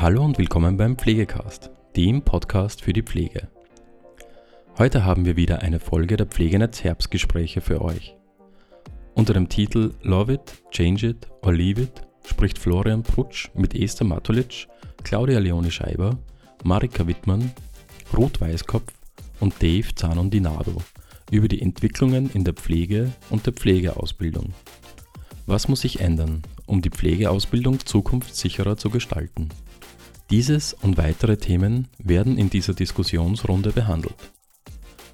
Hallo und willkommen beim Pflegecast, dem Podcast für die Pflege. Heute haben wir wieder eine Folge der Pflegenetz Herbstgespräche für euch. Unter dem Titel Love It, Change It or Leave It spricht Florian Prutsch mit Esther Matulic, Claudia Leone Scheiber, Marika Wittmann, Ruth Weißkopf und Dave Zanondinado über die Entwicklungen in der Pflege und der Pflegeausbildung. Was muss sich ändern, um die Pflegeausbildung zukunftssicherer zu gestalten? Dieses und weitere Themen werden in dieser Diskussionsrunde behandelt.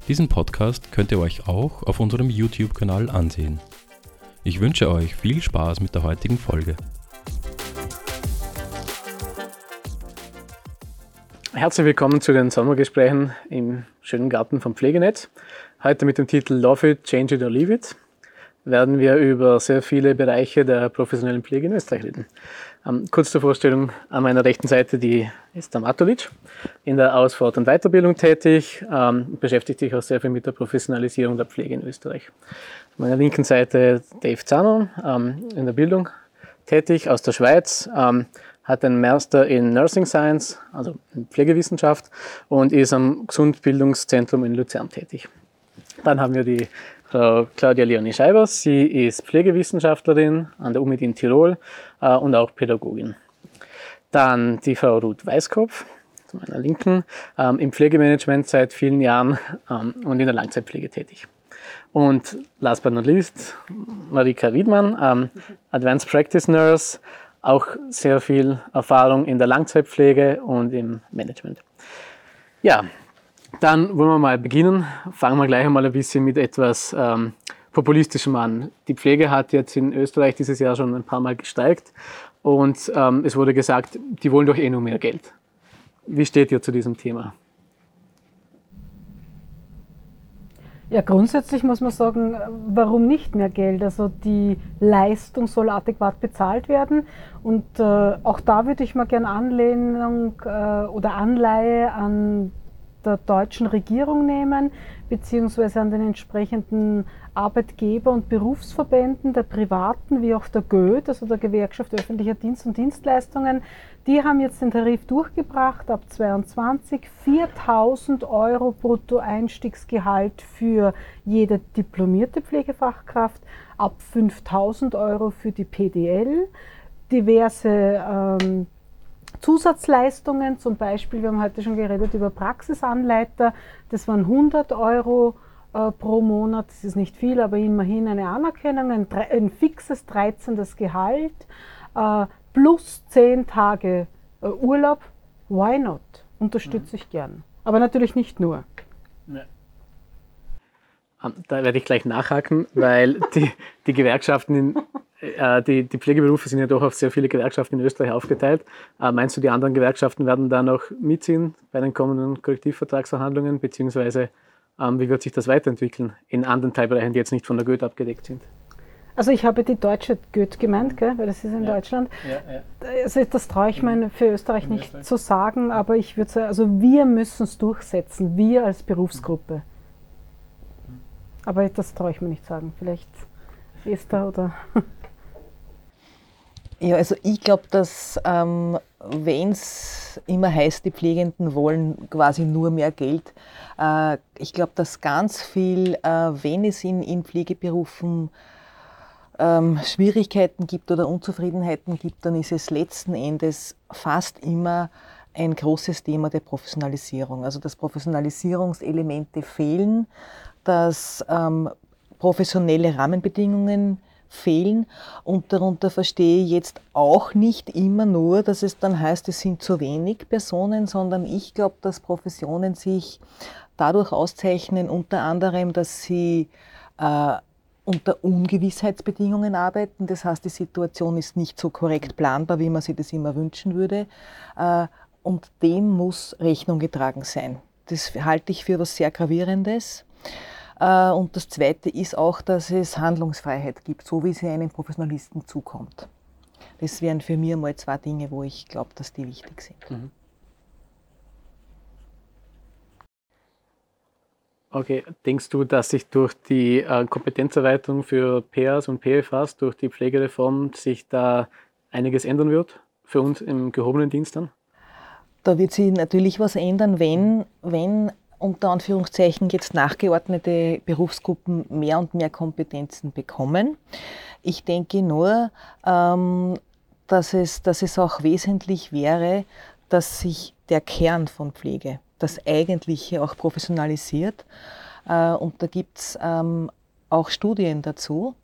Diesen Podcast könnt ihr euch auch auf unserem YouTube-Kanal ansehen. Ich wünsche euch viel Spaß mit der heutigen Folge. Herzlich willkommen zu den Sommergesprächen im schönen Garten vom Pflegenetz. Heute mit dem Titel Love It, Change It or Leave It werden wir über sehr viele Bereiche der professionellen Pflege in Österreich reden. Ähm, kurz zur Vorstellung, an meiner rechten Seite die Esther Matovic, in der Ausfahrt- und Weiterbildung tätig, ähm, beschäftigt sich auch sehr viel mit der Professionalisierung der Pflege in Österreich. An meiner linken Seite Dave Zano, ähm, in der Bildung tätig, aus der Schweiz, ähm, hat einen Master in Nursing Science, also in Pflegewissenschaft, und ist am Gesundbildungszentrum in Luzern tätig. Dann haben wir die Frau Claudia Leonie Scheiber. Sie ist Pflegewissenschaftlerin an der UMID in Tirol äh, und auch Pädagogin. Dann die Frau Ruth Weißkopf, zu meiner Linken, ähm, im Pflegemanagement seit vielen Jahren ähm, und in der Langzeitpflege tätig. Und last but not least, Marika Wiedmann, ähm, Advanced Practice Nurse, auch sehr viel Erfahrung in der Langzeitpflege und im Management. Ja, dann wollen wir mal beginnen. Fangen wir gleich einmal ein bisschen mit etwas ähm, Populistischem an. Die Pflege hat jetzt in Österreich dieses Jahr schon ein paar Mal gesteigt und ähm, es wurde gesagt, die wollen doch eh nur mehr Geld. Wie steht ihr zu diesem Thema? Ja, grundsätzlich muss man sagen, warum nicht mehr Geld? Also die Leistung soll adäquat bezahlt werden und äh, auch da würde ich mal gerne Anlehnung äh, oder Anleihe an der deutschen Regierung nehmen, beziehungsweise an den entsprechenden Arbeitgeber- und Berufsverbänden der Privaten wie auch der GÖD, also der Gewerkschaft öffentlicher Dienst und Dienstleistungen. Die haben jetzt den Tarif durchgebracht ab 22 4000 Euro Bruttoeinstiegsgehalt für jede diplomierte Pflegefachkraft, ab 5000 Euro für die PDL, diverse ähm, Zusatzleistungen, zum Beispiel, wir haben heute schon geredet über Praxisanleiter, das waren 100 Euro äh, pro Monat, das ist nicht viel, aber immerhin eine Anerkennung, ein, ein fixes 13. Gehalt, äh, plus 10 Tage äh, Urlaub, why not? Unterstütze mhm. ich gern. Aber natürlich nicht nur. Ja. Ähm, da werde ich gleich nachhaken, weil die, die Gewerkschaften in die, die Pflegeberufe sind ja doch auf sehr viele Gewerkschaften in Österreich aufgeteilt. Äh, meinst du, die anderen Gewerkschaften werden da noch mitziehen bei den kommenden Kollektivvertragsverhandlungen, beziehungsweise ähm, wie wird sich das weiterentwickeln in anderen Teilbereichen, die jetzt nicht von der Goethe abgedeckt sind? Also ich habe die deutsche Goethe gemeint, gell, weil das ist in ja. Deutschland. Ja, ja. Also das traue ich mir für Österreich nicht Österreich. zu sagen, aber ich würde sagen, also wir müssen es durchsetzen, wir als Berufsgruppe. Aber das traue ich mir nicht sagen. Vielleicht Esther oder Ja, also ich glaube, dass ähm, wenn es immer heißt, die Pflegenden wollen quasi nur mehr Geld, äh, ich glaube, dass ganz viel, äh, wenn es in, in Pflegeberufen ähm, Schwierigkeiten gibt oder Unzufriedenheiten gibt, dann ist es letzten Endes fast immer ein großes Thema der Professionalisierung. Also dass Professionalisierungselemente fehlen, dass ähm, professionelle Rahmenbedingungen fehlen. Und darunter verstehe ich jetzt auch nicht immer nur, dass es dann heißt, es sind zu wenig Personen, sondern ich glaube, dass Professionen sich dadurch auszeichnen, unter anderem, dass sie äh, unter Ungewissheitsbedingungen arbeiten. Das heißt, die Situation ist nicht so korrekt planbar, wie man sich das immer wünschen würde. Äh, und dem muss Rechnung getragen sein. Das halte ich für etwas sehr Gravierendes. Äh, und das Zweite ist auch, dass es Handlungsfreiheit gibt, so wie sie einem Professionalisten zukommt. Das wären für mich mal zwei Dinge, wo ich glaube, dass die wichtig sind. Mhm. Okay, denkst du, dass sich durch die äh, Kompetenzerweiterung für PAs und PFAs, durch die Pflegereform, sich da einiges ändern wird für uns im gehobenen Dienst dann? da wird sich natürlich was ändern, wenn, wenn unter Anführungszeichen jetzt nachgeordnete Berufsgruppen mehr und mehr Kompetenzen bekommen. Ich denke nur, ähm, dass, es, dass es auch wesentlich wäre, dass sich der Kern von Pflege, das Eigentliche auch professionalisiert. Äh, und da gibt es ähm, auch Studien dazu,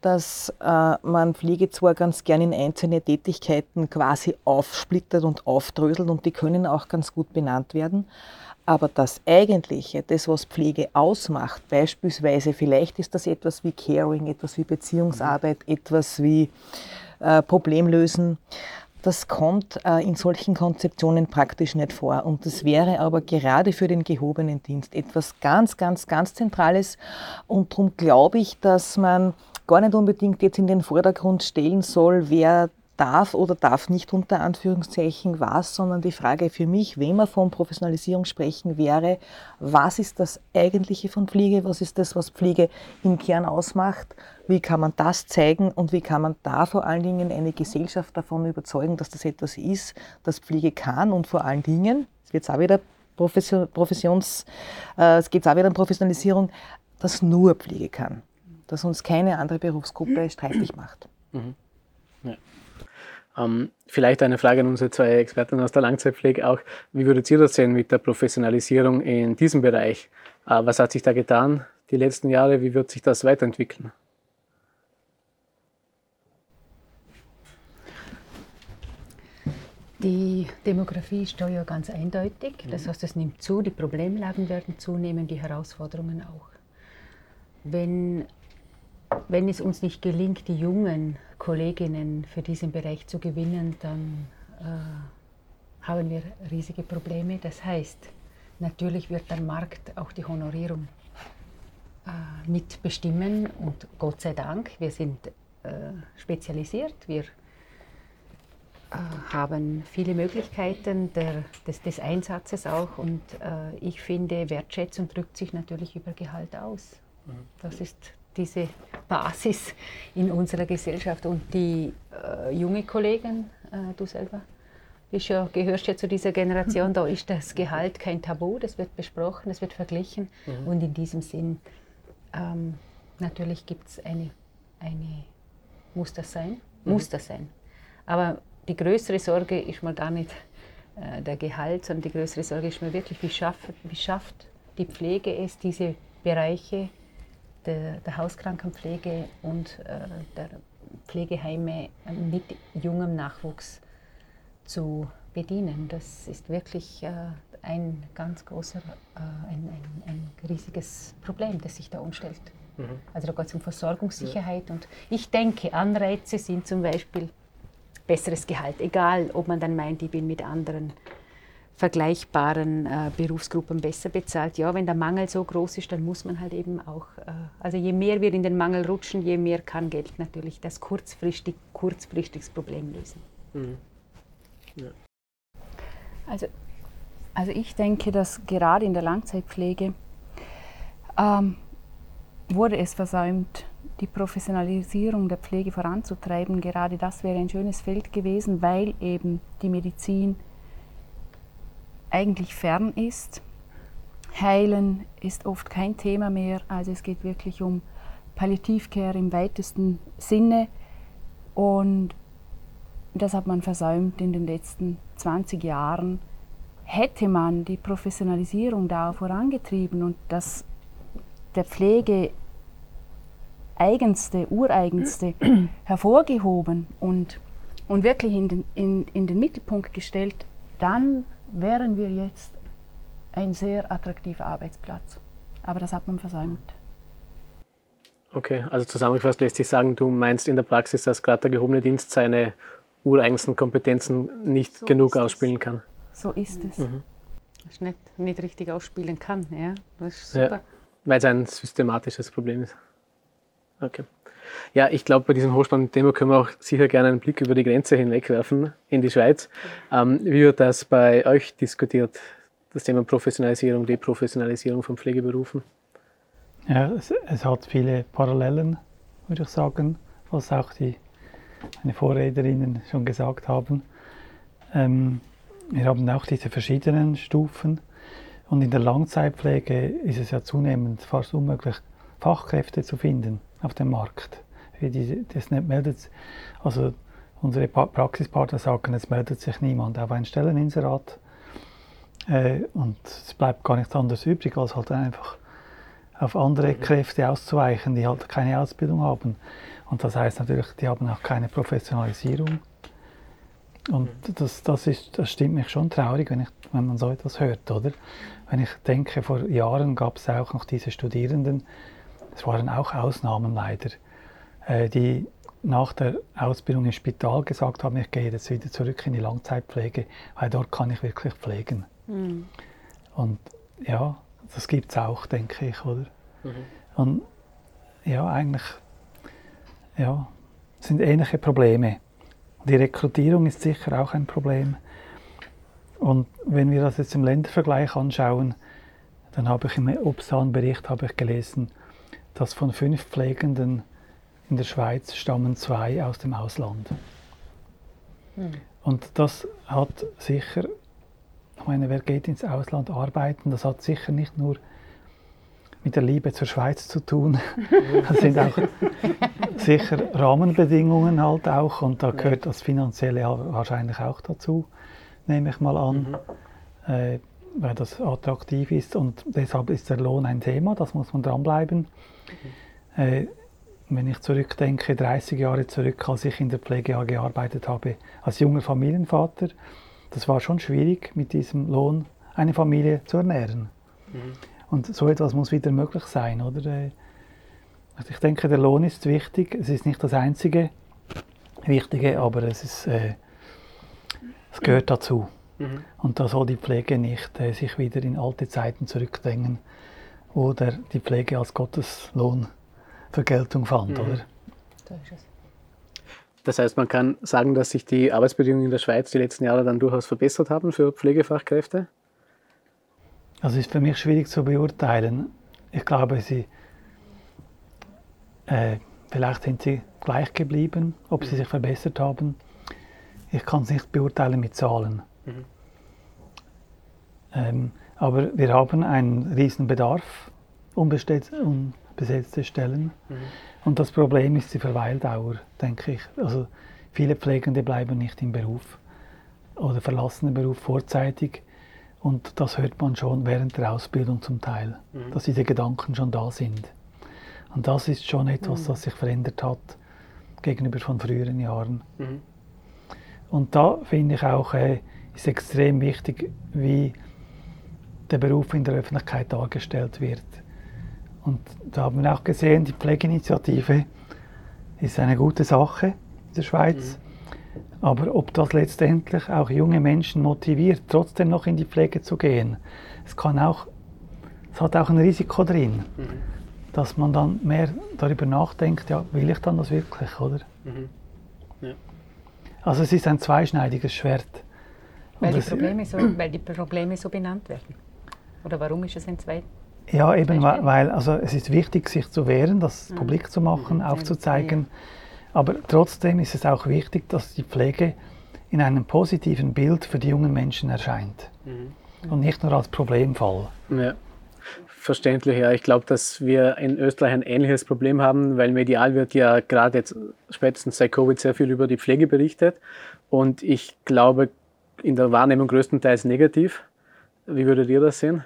dass äh, man Pflege zwar ganz gern in einzelne Tätigkeiten quasi aufsplittert und aufdröselt und die können auch ganz gut benannt werden. Aber das Eigentliche, das, was Pflege ausmacht, beispielsweise, vielleicht ist das etwas wie Caring, etwas wie Beziehungsarbeit, etwas wie äh, Problemlösen, das kommt äh, in solchen Konzeptionen praktisch nicht vor. Und das wäre aber gerade für den gehobenen Dienst etwas ganz, ganz, ganz Zentrales. Und darum glaube ich, dass man gar nicht unbedingt jetzt in den Vordergrund stellen soll, wer darf oder darf nicht unter Anführungszeichen was, sondern die Frage für mich, wenn wir von Professionalisierung sprechen, wäre, was ist das Eigentliche von Pflege, was ist das, was Pflege im Kern ausmacht, wie kann man das zeigen und wie kann man da vor allen Dingen eine Gesellschaft davon überzeugen, dass das etwas ist, das Pflege kann und vor allen Dingen, es wird auch wieder Profession, Professions, äh, es geht auch wieder um Professionalisierung, dass nur Pflege kann, dass uns keine andere Berufsgruppe streitig macht. Mhm. Ja. Ähm, vielleicht eine Frage an unsere zwei Experten aus der Langzeitpflege auch. Wie würdet ihr das sehen mit der Professionalisierung in diesem Bereich? Äh, was hat sich da getan die letzten Jahre? Wie wird sich das weiterentwickeln? Die Demografie ist da ja ganz eindeutig. Das heißt, es nimmt zu, die Problemlagen werden zunehmen, die Herausforderungen auch. Wenn wenn es uns nicht gelingt, die jungen Kolleginnen für diesen Bereich zu gewinnen, dann äh, haben wir riesige Probleme. Das heißt, natürlich wird der Markt auch die Honorierung äh, mitbestimmen und Gott sei Dank, wir sind äh, spezialisiert, wir äh, haben viele Möglichkeiten der, des, des, Einsatzes auch und äh, ich finde, Wertschätzung drückt sich natürlich über Gehalt aus. Mhm. Das ist diese Basis in unserer Gesellschaft. Und die äh, junge Kollegen, äh, du selber, bist ja, gehörst ja zu dieser Generation, da ist das Gehalt kein Tabu, das wird besprochen, das wird verglichen. Mhm. Und in diesem Sinn, ähm, natürlich gibt es eine, eine, muss das sein? Mhm. Muss das sein. Aber die größere Sorge ist mal gar nicht äh, der Gehalt, sondern die größere Sorge ist mal wirklich, wie schafft, wie schafft die Pflege es, diese Bereiche der, der Hauskrankenpflege und äh, der Pflegeheime mit jungem Nachwuchs zu bedienen. Das ist wirklich äh, ein ganz großer, äh, ein, ein, ein, riesiges Problem, das sich da umstellt. Mhm. Also da geht es um Versorgungssicherheit ja. und ich denke, Anreize sind zum Beispiel besseres Gehalt, egal ob man dann meint, ich bin mit anderen vergleichbaren äh, Berufsgruppen besser bezahlt. Ja, wenn der Mangel so groß ist, dann muss man halt eben auch, äh, also je mehr wir in den Mangel rutschen, je mehr kann Geld natürlich das kurzfristig, kurzfristiges Problem lösen. Mhm. Ja. Also, also ich denke, dass gerade in der Langzeitpflege ähm, wurde es versäumt, die Professionalisierung der Pflege voranzutreiben. Gerade das wäre ein schönes Feld gewesen, weil eben die Medizin eigentlich fern ist. Heilen ist oft kein Thema mehr, also es geht wirklich um Palliativcare im weitesten Sinne und das hat man versäumt in den letzten 20 Jahren. Hätte man die Professionalisierung da vorangetrieben und das der Pflege eigenste, ureigenste hervorgehoben und, und wirklich in den, in, in den Mittelpunkt gestellt, dann wären wir jetzt ein sehr attraktiver Arbeitsplatz. Aber das hat man versäumt. Okay, also zusammengefasst lässt sich sagen, du meinst in der Praxis, dass gerade der gehobene Dienst seine ureigensten Kompetenzen nicht so genug ausspielen kann. So ist es. Mhm. Das nicht, nicht richtig ausspielen kann, ja. Das ist super. Ja, weil es ein systematisches Problem ist. Okay. Ja, ich glaube, bei diesem Hochspannend-Thema können wir auch sicher gerne einen Blick über die Grenze hinweg werfen in die Schweiz. Ähm, wie wird das bei euch diskutiert, das Thema Professionalisierung, Deprofessionalisierung von Pflegeberufen? Ja, es, es hat viele Parallelen, würde ich sagen, was auch die meine Vorrederinnen schon gesagt haben. Ähm, wir haben auch diese verschiedenen Stufen. Und in der Langzeitpflege ist es ja zunehmend fast unmöglich, Fachkräfte zu finden auf dem Markt. Die, das nicht meldet, also unsere Praxispartner sagen, es meldet sich niemand auf ein Stelleninserat. Äh, und es bleibt gar nichts anderes übrig, als halt einfach auf andere mhm. Kräfte auszuweichen, die halt keine Ausbildung haben. Und das heißt natürlich, die haben auch keine Professionalisierung. Und mhm. das, das, ist, das stimmt mich schon traurig, wenn, ich, wenn man so etwas hört, oder? Wenn ich denke, vor Jahren gab es auch noch diese Studierenden, es waren auch Ausnahmen leider, äh, die nach der Ausbildung im Spital gesagt haben, ich gehe jetzt wieder zurück in die Langzeitpflege, weil dort kann ich wirklich pflegen. Mhm. Und ja, das gibt es auch, denke ich, oder? Mhm. Und ja, eigentlich ja, sind ähnliche Probleme. Die Rekrutierung ist sicher auch ein Problem. Und wenn wir das jetzt im Ländervergleich anschauen, dann habe ich im Obsan-Bericht gelesen, dass von fünf Pflegenden in der Schweiz stammen zwei aus dem Ausland. Hm. Und das hat sicher, ich meine, wer geht ins Ausland arbeiten, das hat sicher nicht nur mit der Liebe zur Schweiz zu tun. Das sind auch sicher Rahmenbedingungen halt auch und da gehört das Finanzielle wahrscheinlich auch dazu, nehme ich mal an, mhm. äh, weil das attraktiv ist und deshalb ist der Lohn ein Thema, das muss man dranbleiben. Äh, wenn ich zurückdenke, 30 Jahre zurück, als ich in der Pflege gearbeitet habe, als junger Familienvater, das war schon schwierig, mit diesem Lohn eine Familie zu ernähren. Mhm. Und so etwas muss wieder möglich sein, oder? Äh, also ich denke, der Lohn ist wichtig. Es ist nicht das einzige Wichtige, aber es, ist, äh, es gehört dazu. Mhm. Und da soll die Pflege nicht äh, sich wieder in alte Zeiten zurückdrängen, wo der, die Pflege als Gotteslohn Vergeltung fand, mhm. oder? Da ist es. Das heißt, man kann sagen, dass sich die Arbeitsbedingungen in der Schweiz die letzten Jahre dann durchaus verbessert haben für Pflegefachkräfte? Also ist für mich schwierig zu beurteilen. Ich glaube, sie äh, vielleicht sind sie gleich geblieben, ob sie sich verbessert haben. Ich kann es nicht beurteilen mit Zahlen. Mhm. Ähm, aber wir haben einen riesen Bedarf unbesetzte Stellen. Mhm. Und das Problem ist die Verweildauer, denke ich. Also viele Pflegende bleiben nicht im Beruf oder verlassen den Beruf vorzeitig und das hört man schon während der Ausbildung zum Teil, mhm. dass diese Gedanken schon da sind. Und das ist schon etwas, mhm. was sich verändert hat gegenüber von früheren Jahren. Mhm. Und da finde ich auch, äh, ist extrem wichtig, wie der Beruf in der Öffentlichkeit dargestellt wird. Und da haben wir auch gesehen, die Pflegeinitiative ist eine gute Sache in der Schweiz. Mhm. Aber ob das letztendlich auch junge Menschen motiviert, trotzdem noch in die Pflege zu gehen, es kann auch, es hat auch ein Risiko drin, mhm. dass man dann mehr darüber nachdenkt, ja, will ich dann das wirklich, oder? Mhm. Ja. Also es ist ein zweischneidiges Schwert. Weil die, Probleme so, weil die Probleme so benannt werden. Oder warum ist es ein zweites? Ja, eben, weil also es ist wichtig, sich zu wehren, das mhm. publik zu machen, mhm. aufzuzeigen. Ja aber trotzdem ist es auch wichtig, dass die Pflege in einem positiven Bild für die jungen Menschen erscheint mhm. und nicht nur als Problemfall. Ja. Verständlich, ja. Ich glaube, dass wir in Österreich ein ähnliches Problem haben, weil medial wird ja gerade jetzt spätestens seit Covid sehr viel über die Pflege berichtet. Und ich glaube, in der Wahrnehmung größtenteils negativ. Wie würdet ihr das sehen?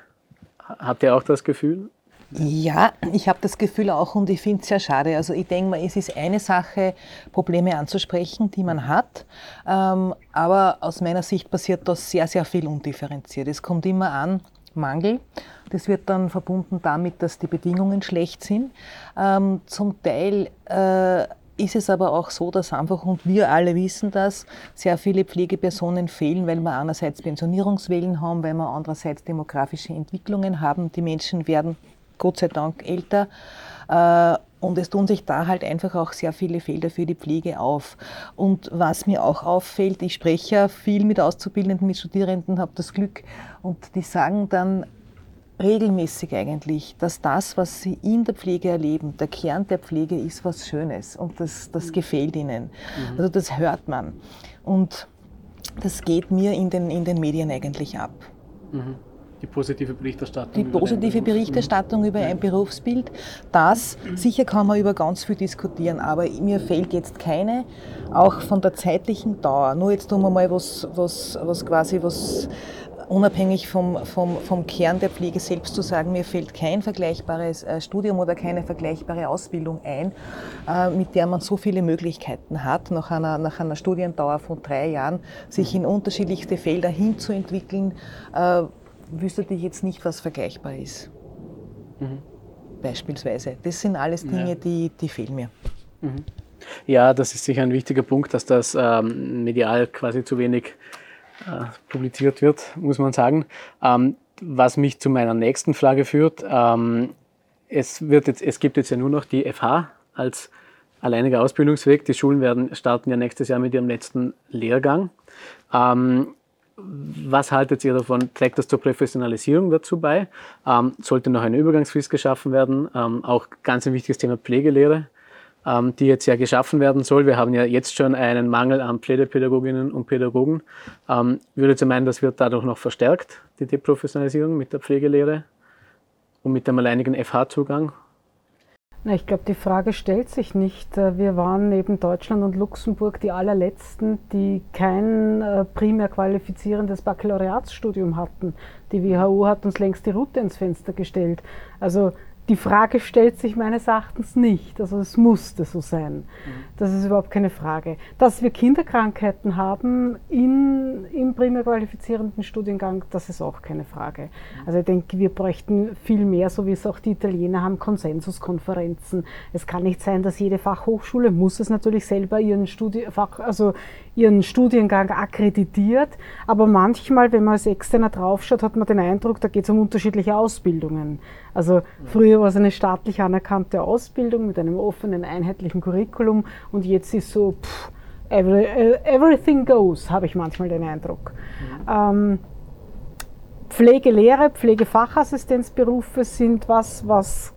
Habt ihr auch das Gefühl? Ja, ich habe das Gefühl auch und ich finde es sehr schade. Also ich denke mal, es ist eine Sache, Probleme anzusprechen, die man hat, ähm, aber aus meiner Sicht passiert das sehr, sehr viel undifferenziert. Es kommt immer an, Mangel. Das wird dann verbunden damit, dass die Bedingungen schlecht sind. Ähm, zum Teil äh, ist es aber auch so, dass einfach, und wir alle wissen das, sehr viele Pflegepersonen fehlen, weil wir einerseits Pensionierungswellen haben, weil wir andererseits demografische Entwicklungen haben. Die Menschen werden Gott sei Dank älter. Äh, und es tun sich da halt einfach auch sehr viele Felder für die Pflege auf. Und was mir auch auffällt, ich spreche ja viel mit Auszubildenden, mit Studierenden, habe das Glück und die sagen dann regelmäßig eigentlich, dass das, was sie in der Pflege erleben, der Kern der Pflege ist was Schönes und das, das gefällt ihnen. Mhm. Also das hört man. Und das geht mir in den, in den Medien eigentlich ab. Mhm. Die positive Berichterstattung. Die positive Berichterstattung über ein Berufsbild, das sicher kann man über ganz viel diskutieren, aber mir fehlt jetzt keine, auch von der zeitlichen Dauer. Nur jetzt tun wir mal was, was, was quasi was unabhängig vom, vom, vom Kern der Pflege selbst zu sagen, mir fällt kein vergleichbares äh, Studium oder keine vergleichbare Ausbildung ein, äh, mit der man so viele Möglichkeiten hat, nach einer, nach einer Studiendauer von drei Jahren, sich in unterschiedlichste Felder hinzuentwickeln, äh, wüsste ich jetzt nicht, was vergleichbar ist. Mhm. Beispielsweise. Das sind alles Dinge, ja. die, die fehlen mir. Mhm. Ja, das ist sicher ein wichtiger Punkt, dass das ähm, medial quasi zu wenig äh, publiziert wird, muss man sagen. Ähm, was mich zu meiner nächsten Frage führt, ähm, es, wird jetzt, es gibt jetzt ja nur noch die FH als alleiniger Ausbildungsweg. Die Schulen werden starten ja nächstes Jahr mit ihrem letzten Lehrgang. Ähm, was haltet ihr davon? Trägt das zur Professionalisierung dazu bei? Ähm, sollte noch eine Übergangsfrist geschaffen werden? Ähm, auch ganz ein wichtiges Thema Pflegelehre, ähm, die jetzt ja geschaffen werden soll. Wir haben ja jetzt schon einen Mangel an Pflegepädagoginnen und Pädagogen. Ähm, würdet ihr meinen, das wird dadurch noch verstärkt, die Deprofessionalisierung mit der Pflegelehre und mit dem alleinigen FH-Zugang? Na, ich glaube, die Frage stellt sich nicht. Äh, wir waren neben Deutschland und Luxemburg die allerletzten, die kein äh, primär qualifizierendes Baccalaureatsstudium hatten. Die WHO hat uns längst die Route ins Fenster gestellt. Also die Frage stellt sich meines Erachtens nicht. Also es musste so sein. Das ist überhaupt keine Frage. Dass wir Kinderkrankheiten haben in, im primär qualifizierenden Studiengang, das ist auch keine Frage. Also ich denke, wir bräuchten viel mehr, so wie es auch die Italiener haben, Konsensuskonferenzen. Es kann nicht sein, dass jede Fachhochschule muss es natürlich selber ihren, Studi Fach, also ihren Studiengang akkreditiert. Aber manchmal, wenn man als Externer draufschaut, hat man den Eindruck, da geht es um unterschiedliche Ausbildungen. Also früher war es eine staatlich anerkannte Ausbildung mit einem offenen, einheitlichen Curriculum und jetzt ist so, pff, every, everything goes, habe ich manchmal den Eindruck. Mhm. Ähm, Pflegelehre, Pflegefachassistenzberufe sind was, was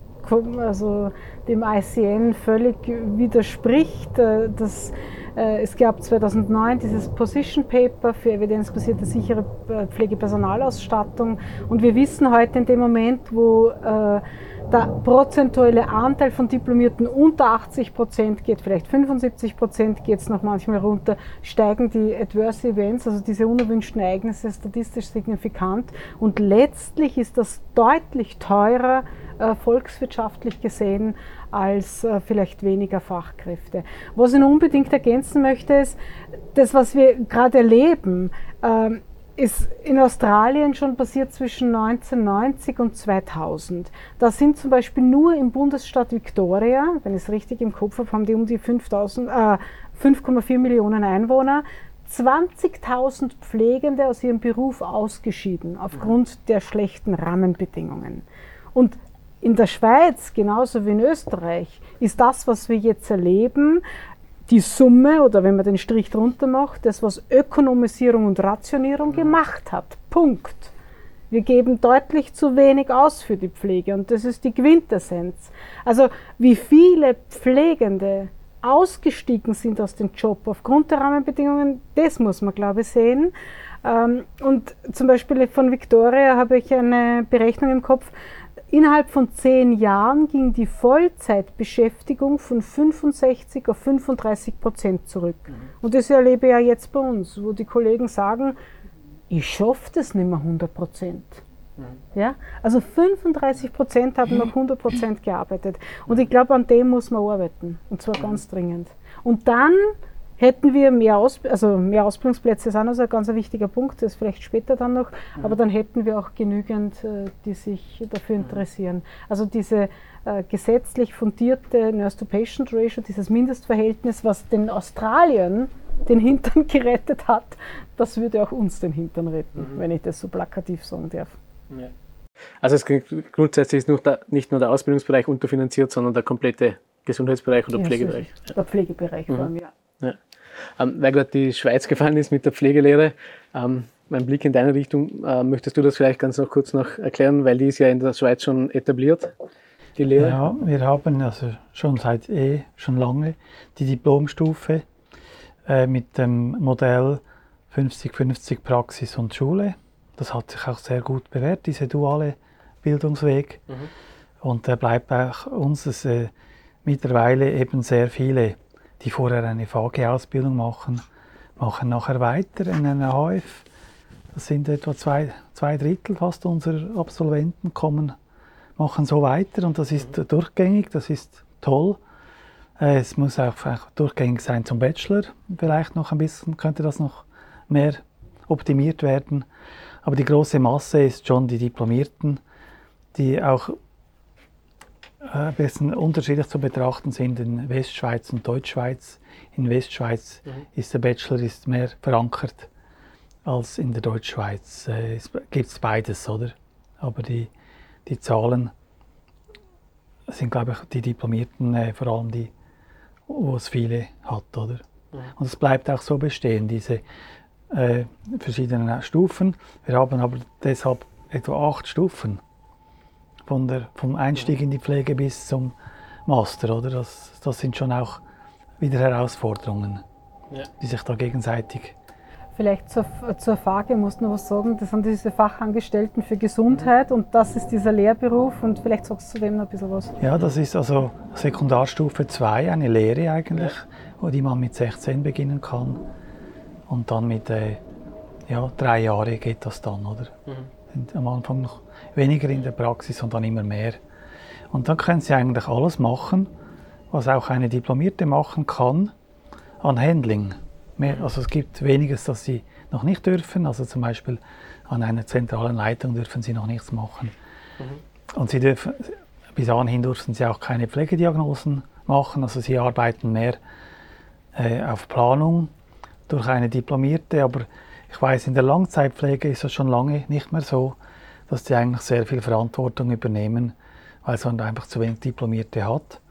also dem ICN völlig widerspricht. Äh, das äh, es gab 2009 dieses Position Paper für evidenzbasierte sichere äh, Pflegepersonalausstattung und wir wissen heute in dem Moment, wo äh, der prozentuelle Anteil von Diplomierten unter 80 Prozent geht, vielleicht 75 Prozent geht es noch manchmal runter, steigen die Adverse Events, also diese unerwünschten Ereignisse, statistisch signifikant. Und letztlich ist das deutlich teurer, äh, volkswirtschaftlich gesehen, als äh, vielleicht weniger Fachkräfte. Was ich unbedingt ergänzen möchte, ist, das, was wir gerade erleben, äh, ist in Australien schon passiert zwischen 1990 und 2000. Da sind zum Beispiel nur im Bundesstaat Victoria, wenn ich es richtig im Kopf habe, haben die um die 5,4 äh, Millionen Einwohner, 20.000 Pflegende aus ihrem Beruf ausgeschieden aufgrund der schlechten Rahmenbedingungen. Und in der Schweiz, genauso wie in Österreich, ist das, was wir jetzt erleben, die Summe oder wenn man den Strich drunter macht, das, was Ökonomisierung und Rationierung mhm. gemacht hat. Punkt. Wir geben deutlich zu wenig aus für die Pflege und das ist die Quintessenz. Also wie viele Pflegende ausgestiegen sind aus dem Job aufgrund der Rahmenbedingungen, das muss man, glaube ich, sehen. Ähm, und zum Beispiel von Victoria habe ich eine Berechnung im Kopf, Innerhalb von zehn Jahren ging die Vollzeitbeschäftigung von 65 auf 35 Prozent zurück. Mhm. Und das erlebe ich ja jetzt bei uns, wo die Kollegen sagen, ich schaffe das nicht mehr 100 Prozent. Mhm. Ja? Also 35 Prozent haben noch 100 Prozent gearbeitet. Und ich glaube, an dem muss man arbeiten. Und zwar ganz dringend. Und dann Hätten wir mehr, Aus also mehr Ausbildungsplätze, ist auch noch so ein ganz wichtiger Punkt, das ist vielleicht später dann noch, mhm. aber dann hätten wir auch genügend, äh, die sich dafür mhm. interessieren. Also diese äh, gesetzlich fundierte Nurse-to-Patient-Ratio, dieses Mindestverhältnis, was den Australien den Hintern gerettet hat, das würde auch uns den Hintern retten, mhm. wenn ich das so plakativ sagen darf. Ja. Also es grundsätzlich ist nicht nur der Ausbildungsbereich unterfinanziert, sondern der komplette Gesundheitsbereich oder ja, Pflegebereich. Der Pflegebereich mhm. vor allem, ja. ja. Ähm, weil gerade die Schweiz gefallen ist mit der Pflegelehre, ähm, mein Blick in deine Richtung, äh, möchtest du das vielleicht ganz noch kurz noch erklären, weil die ist ja in der Schweiz schon etabliert, die Lehre? Ja, wir haben also schon seit eh, schon lange die Diplomstufe äh, mit dem Modell 50-50 Praxis und Schule. Das hat sich auch sehr gut bewährt, dieser duale Bildungsweg. Mhm. Und da bleibt auch uns dass, äh, mittlerweile eben sehr viele, die vorher eine VG-Ausbildung machen, machen nachher weiter in einer HF. Das sind etwa zwei, zwei Drittel fast unserer Absolventen kommen, machen so weiter und das ist mhm. durchgängig, das ist toll. Äh, es muss auch durchgängig sein zum Bachelor. Vielleicht noch ein bisschen könnte das noch mehr optimiert werden. Aber die große Masse ist schon die Diplomierten, die auch ein äh, bisschen unterschiedlich zu betrachten sind in Westschweiz und Deutschschweiz. In Westschweiz mhm. ist der Bachelor ist mehr verankert als in der Deutschschweiz. Äh, es gibt beides, oder? Aber die, die Zahlen sind, glaube ich, die Diplomierten, äh, vor allem die, wo es viele hat, oder? Mhm. Und es bleibt auch so bestehen, diese äh, verschiedenen Stufen. Wir haben aber deshalb etwa acht Stufen von der, vom Einstieg in die Pflege bis zum Master, oder? Das, das sind schon auch wieder Herausforderungen, ja. die sich da gegenseitig Vielleicht zur, zur Frage muss noch was sagen. Das sind diese Fachangestellten für Gesundheit mhm. und das ist dieser Lehrberuf und vielleicht sagst du zu dem noch ein bisschen was. Ja, das ist also Sekundarstufe 2, eine Lehre eigentlich, ja. wo die man mit 16 beginnen kann und dann mit äh, ja, drei Jahren geht das dann, oder? Mhm. Am Anfang noch weniger in der Praxis und dann immer mehr. Und dann können Sie eigentlich alles machen, was auch eine Diplomierte machen kann an Handling. Also es gibt weniges, das Sie noch nicht dürfen. Also zum Beispiel an einer zentralen Leitung dürfen Sie noch nichts machen. Mhm. Und Sie dürfen, bis anhin durften Sie auch keine Pflegediagnosen machen. Also Sie arbeiten mehr äh, auf Planung durch eine Diplomierte. Aber ich weiß, in der Langzeitpflege ist das schon lange nicht mehr so dass die eigentlich sehr viel Verantwortung übernehmen, weil es einfach zu wenig Diplomierte hat.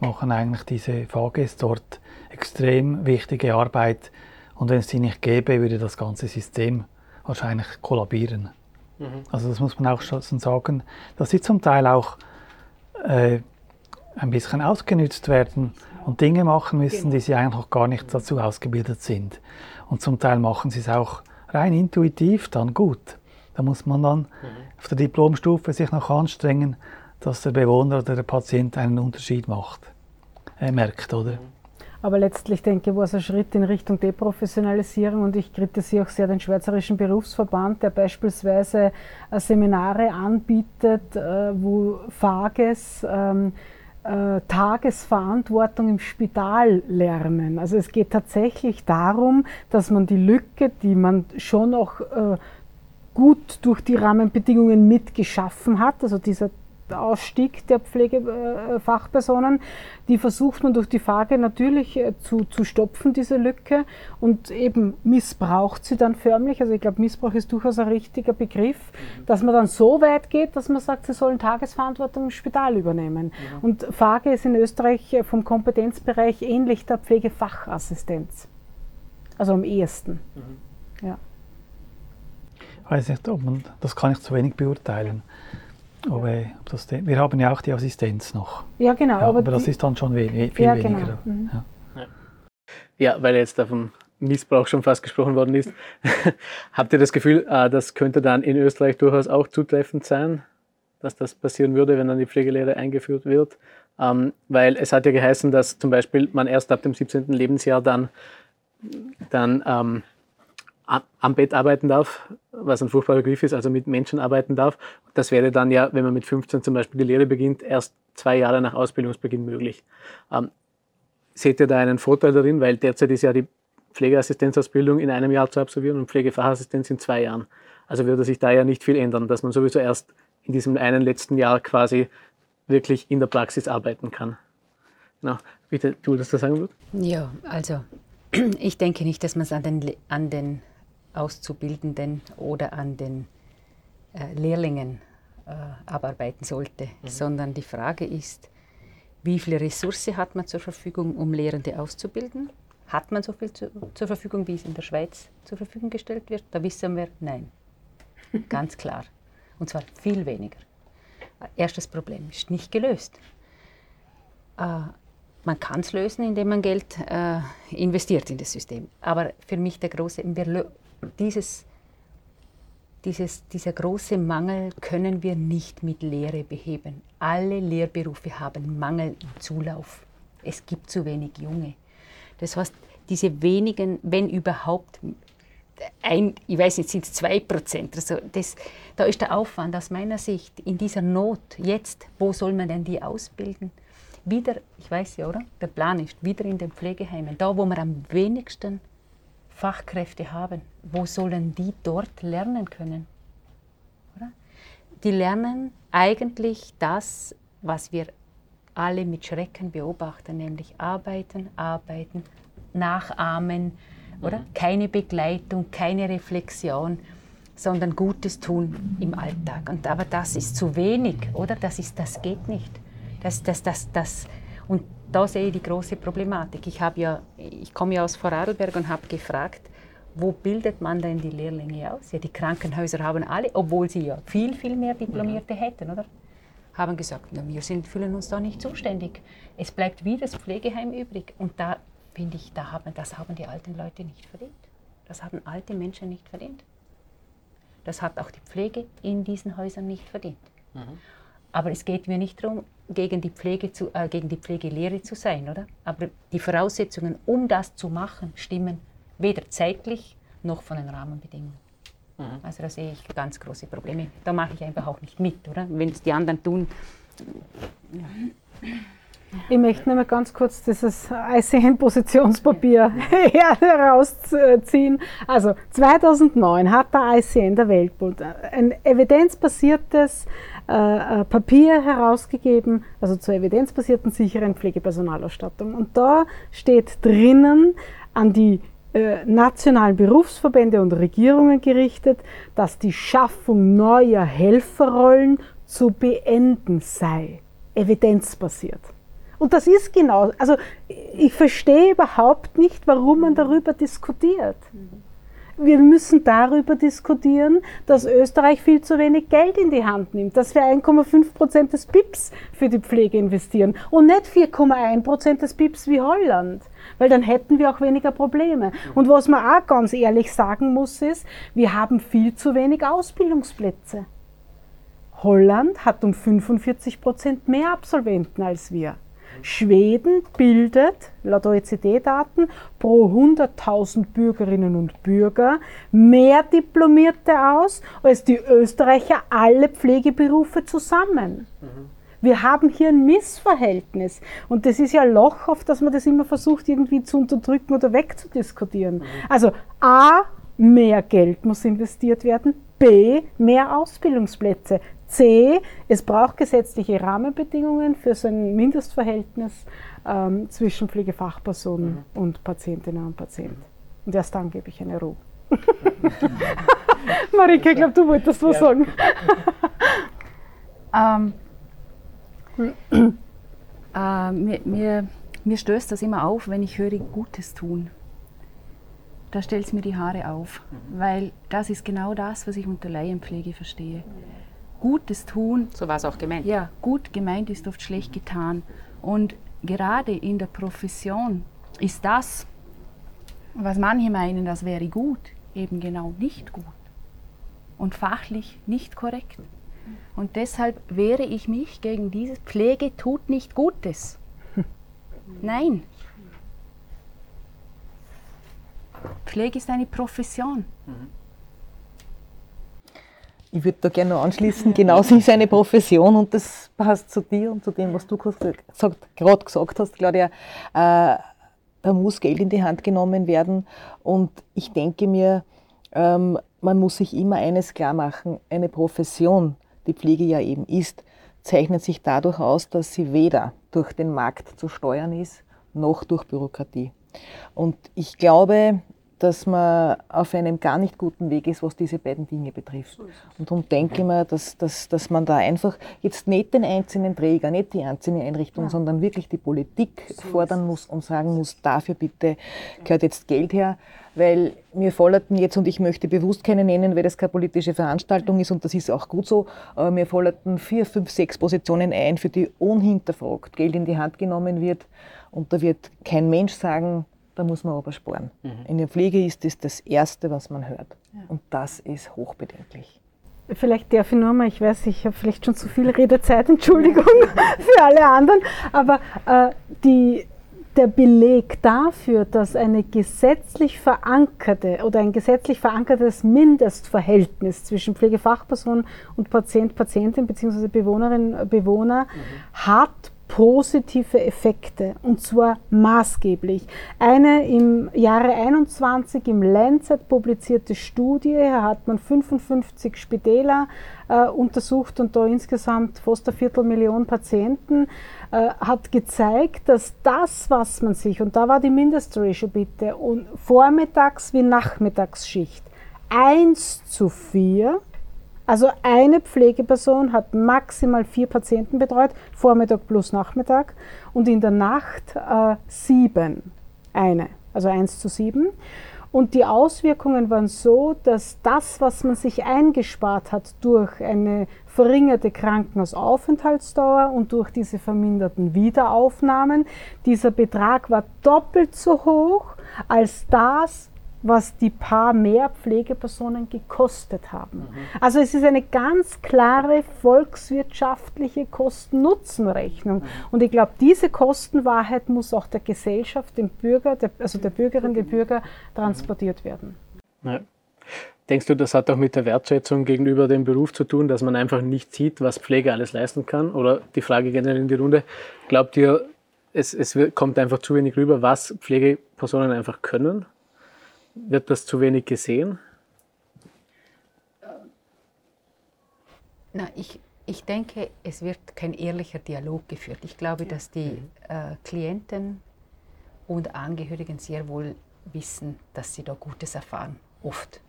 Machen eigentlich diese VGs dort extrem wichtige Arbeit und wenn es die nicht gäbe, würde das ganze System wahrscheinlich kollabieren. Mhm. Also das muss man auch schon sagen, dass sie zum Teil auch äh, ein bisschen ausgenützt werden und Dinge machen müssen, genau. die sie eigentlich noch gar nicht dazu ausgebildet sind. Und zum Teil machen sie es auch rein intuitiv dann gut. Da muss man dann mhm. auf der Diplomstufe sich noch anstrengen, dass der Bewohner oder der Patient einen Unterschied macht, äh, merkt, oder? Mhm. Aber letztlich denke ich, war es ein Schritt in Richtung Deprofessionalisierung und ich kritisiere auch sehr den Schweizerischen Berufsverband, der beispielsweise äh, Seminare anbietet, äh, wo Fages ähm, äh, Tagesverantwortung im Spital lernen. Also es geht tatsächlich darum, dass man die Lücke, die man schon noch äh, gut durch die Rahmenbedingungen mitgeschaffen hat, also dieser Ausstieg der Pflegefachpersonen, die versucht man durch die Frage natürlich äh, zu, zu stopfen, diese Lücke, und eben missbraucht sie dann förmlich. Also ich glaube, Missbrauch ist durchaus ein richtiger Begriff, dass man dann so weit geht, dass man sagt, sie sollen Tagesverantwortung im Spital übernehmen. Mhm. Und FAGE ist in Österreich vom Kompetenzbereich ähnlich der Pflegefachassistenz. Also am ehesten. Mhm. Ja weiß nicht, ob man, das kann ich zu wenig beurteilen. Aber, ja. das, wir haben ja auch die Assistenz noch. Ja, genau. Ja, aber, aber das ist dann schon we viel ja, genau. weniger. Mhm. Ja. ja. weil jetzt davon Missbrauch schon fast gesprochen worden ist. Habt ihr das Gefühl, äh, das könnte dann in Österreich durchaus auch zutreffend sein, dass das passieren würde, wenn dann die Pflegelehre eingeführt wird? Ähm, weil es hat ja geheißen, dass zum Beispiel man erst ab dem 17. Lebensjahr dann, dann ähm, am Bett arbeiten darf, was ein furchtbarer Begriff ist, also mit Menschen arbeiten darf. Das wäre dann ja, wenn man mit 15 zum Beispiel die Lehre beginnt, erst zwei Jahre nach Ausbildungsbeginn möglich. Ähm, seht ihr da einen Vorteil darin, weil derzeit ist ja die Pflegeassistenzausbildung in einem Jahr zu absolvieren und Pflegefachassistenz in zwei Jahren. Also würde sich da ja nicht viel ändern, dass man sowieso erst in diesem einen letzten Jahr quasi wirklich in der Praxis arbeiten kann. Genau. Bitte, du das da sagen würdest? Ja, also ich denke nicht, dass man es an den, an den Auszubildenden oder an den äh, Lehrlingen äh, abarbeiten sollte, mhm. sondern die Frage ist, wie viel Ressource hat man zur Verfügung, um Lehrende auszubilden? Hat man so viel zu, zur Verfügung, wie es in der Schweiz zur Verfügung gestellt wird? Da wissen wir, nein. Ganz klar. Und zwar viel weniger. Erstes Problem ist nicht gelöst. Äh, man kann es lösen, indem man Geld äh, investiert in das System. Aber für mich der große, dieses, dieses, dieser große Mangel können wir nicht mit Lehre beheben. Alle Lehrberufe haben Mangel im Zulauf. Es gibt zu wenig Junge. Das heißt, diese wenigen, wenn überhaupt, ein, ich weiß nicht, sind es zwei Prozent. Also das, da ist der Aufwand aus meiner Sicht in dieser Not jetzt, wo soll man denn die ausbilden? Wieder, ich weiß ja, oder? Der Plan ist wieder in den Pflegeheimen, da wo wir am wenigsten Fachkräfte haben. Wo sollen die dort lernen können? Oder? Die lernen eigentlich das, was wir alle mit Schrecken beobachten, nämlich arbeiten, arbeiten, nachahmen, oder? Keine Begleitung, keine Reflexion, sondern Gutes tun im Alltag. Und, aber das ist zu wenig, oder? Das, ist, das geht nicht. Das, das, das, das. Und da sehe ich die große Problematik. Ich, ja, ich komme ja aus Vorarlberg und habe gefragt, wo bildet man denn die Lehrlinge aus? Ja, die Krankenhäuser haben alle, obwohl sie ja viel, viel mehr Diplomierte hätten, oder? Haben gesagt, na, wir sind, fühlen uns da nicht zuständig. Es bleibt wie das Pflegeheim übrig. Und da finde ich, da haben, das haben die alten Leute nicht verdient. Das haben alte Menschen nicht verdient. Das hat auch die Pflege in diesen Häusern nicht verdient. Mhm. Aber es geht mir nicht darum, gegen die, Pflege zu, äh, gegen die Pflegelehre zu sein, oder? Aber die Voraussetzungen, um das zu machen, stimmen weder zeitlich noch von den Rahmenbedingungen. Mhm. Also da sehe ich ganz große Probleme. Da mache ich einfach auch nicht mit, oder? Wenn es die anderen tun. Ja. Ich möchte noch mal ganz kurz dieses ICN-Positionspapier herausziehen. Also 2009 hat der ICN, der Weltbund, ein evidenzbasiertes äh, äh, Papier herausgegeben, also zur evidenzbasierten sicheren Pflegepersonalausstattung. Und da steht drinnen an die äh, nationalen Berufsverbände und Regierungen gerichtet, dass die Schaffung neuer Helferrollen zu beenden sei. Evidenzbasiert. Und das ist genau, also ich verstehe überhaupt nicht, warum man darüber diskutiert. Wir müssen darüber diskutieren, dass Österreich viel zu wenig Geld in die Hand nimmt, dass wir 1,5 Prozent des BIPs für die Pflege investieren und nicht 4,1 Prozent des BIPs wie Holland, weil dann hätten wir auch weniger Probleme. Und was man auch ganz ehrlich sagen muss, ist, wir haben viel zu wenig Ausbildungsplätze. Holland hat um 45 Prozent mehr Absolventen als wir. Schweden bildet laut OECD-Daten pro 100.000 Bürgerinnen und Bürger mehr Diplomierte aus als die Österreicher alle Pflegeberufe zusammen. Mhm. Wir haben hier ein Missverhältnis. Und das ist ja Loch, auf das man das immer versucht, irgendwie zu unterdrücken oder wegzudiskutieren. Mhm. Also A, mehr Geld muss investiert werden. B, mehr Ausbildungsplätze. C, es braucht gesetzliche Rahmenbedingungen für so ein Mindestverhältnis ähm, zwischen Pflegefachperson mhm. und Patientinnen und Patienten. Und erst dann gebe ich eine Ruhe. Marike, ich glaube, du wolltest was ja. sagen. ähm, äh, mir, mir, mir stößt das immer auf, wenn ich höre Gutes tun. Da stellt es mir die Haare auf, mhm. weil das ist genau das, was ich unter Laienpflege verstehe. Gutes tun. So war es auch gemeint. Ja, gut gemeint ist oft schlecht getan. Und gerade in der Profession ist das, was manche meinen, das wäre gut, eben genau nicht gut und fachlich nicht korrekt. Und deshalb wehre ich mich gegen dieses Pflege tut nicht Gutes. Nein. Pflege ist eine Profession. Mhm. Ich würde da gerne noch anschließen, genauso ist eine Profession und das passt zu dir und zu dem, was du gerade gesagt hast, Claudia. Äh, da muss Geld in die Hand genommen werden und ich denke mir, ähm, man muss sich immer eines klar machen, eine Profession, die Pflege ja eben ist, zeichnet sich dadurch aus, dass sie weder durch den Markt zu steuern ist, noch durch Bürokratie. Und ich glaube, dass man auf einem gar nicht guten Weg ist, was diese beiden Dinge betrifft. Und darum denke ich mir, dass, dass, dass man da einfach jetzt nicht den einzelnen Träger, nicht die einzelne Einrichtung, ja. sondern wirklich die Politik so fordern muss und sagen muss, dafür bitte gehört jetzt Geld her, weil mir folgerten jetzt, und ich möchte bewusst keine nennen, weil das keine politische Veranstaltung ist und das ist auch gut so, aber mir folgerten vier, fünf, sechs Positionen ein, für die unhinterfragt Geld in die Hand genommen wird. Und da wird kein Mensch sagen, da muss man aber sparen. Mhm. In der Pflege ist das das Erste, was man hört. Ja. Und das ist hochbedenklich. Vielleicht darf ich nur mal, ich weiß, ich habe vielleicht schon zu viel Redezeit, Entschuldigung für alle anderen, aber äh, die, der Beleg dafür, dass eine gesetzlich verankerte oder ein gesetzlich verankertes Mindestverhältnis zwischen Pflegefachperson und Patient, Patientin bzw. Bewohnerin, Bewohner mhm. hat positive Effekte und zwar maßgeblich. Eine im Jahre 21 im Lancet publizierte Studie, hier hat man 55 Spitäler äh, untersucht und da insgesamt fast eine Viertelmillion Patienten, äh, hat gezeigt, dass das, was man sich, und da war die Mindestratio bitte, und Vormittags- wie Nachmittagsschicht 1 zu 4 also eine Pflegeperson hat maximal vier Patienten betreut, Vormittag plus Nachmittag und in der Nacht äh, sieben, eine, also eins zu sieben. Und die Auswirkungen waren so, dass das, was man sich eingespart hat durch eine verringerte Krankenhausaufenthaltsdauer und durch diese verminderten Wiederaufnahmen, dieser Betrag war doppelt so hoch als das, was die paar mehr Pflegepersonen gekostet haben. Mhm. Also es ist eine ganz klare volkswirtschaftliche Kosten-Nutzen-Rechnung. Mhm. Und ich glaube, diese Kostenwahrheit muss auch der Gesellschaft, dem Bürger, der, also der Bürgerin, dem Bürger transportiert werden. Ja. Denkst du, das hat auch mit der Wertschätzung gegenüber dem Beruf zu tun, dass man einfach nicht sieht, was Pflege alles leisten kann? Oder die Frage generell in die Runde, glaubt ihr, es, es kommt einfach zu wenig rüber, was Pflegepersonen einfach können? Wird das zu wenig gesehen? Na, ich, ich denke, es wird kein ehrlicher Dialog geführt. Ich glaube, dass die mhm. äh, Klienten und Angehörigen sehr wohl wissen, dass sie da Gutes erfahren, oft.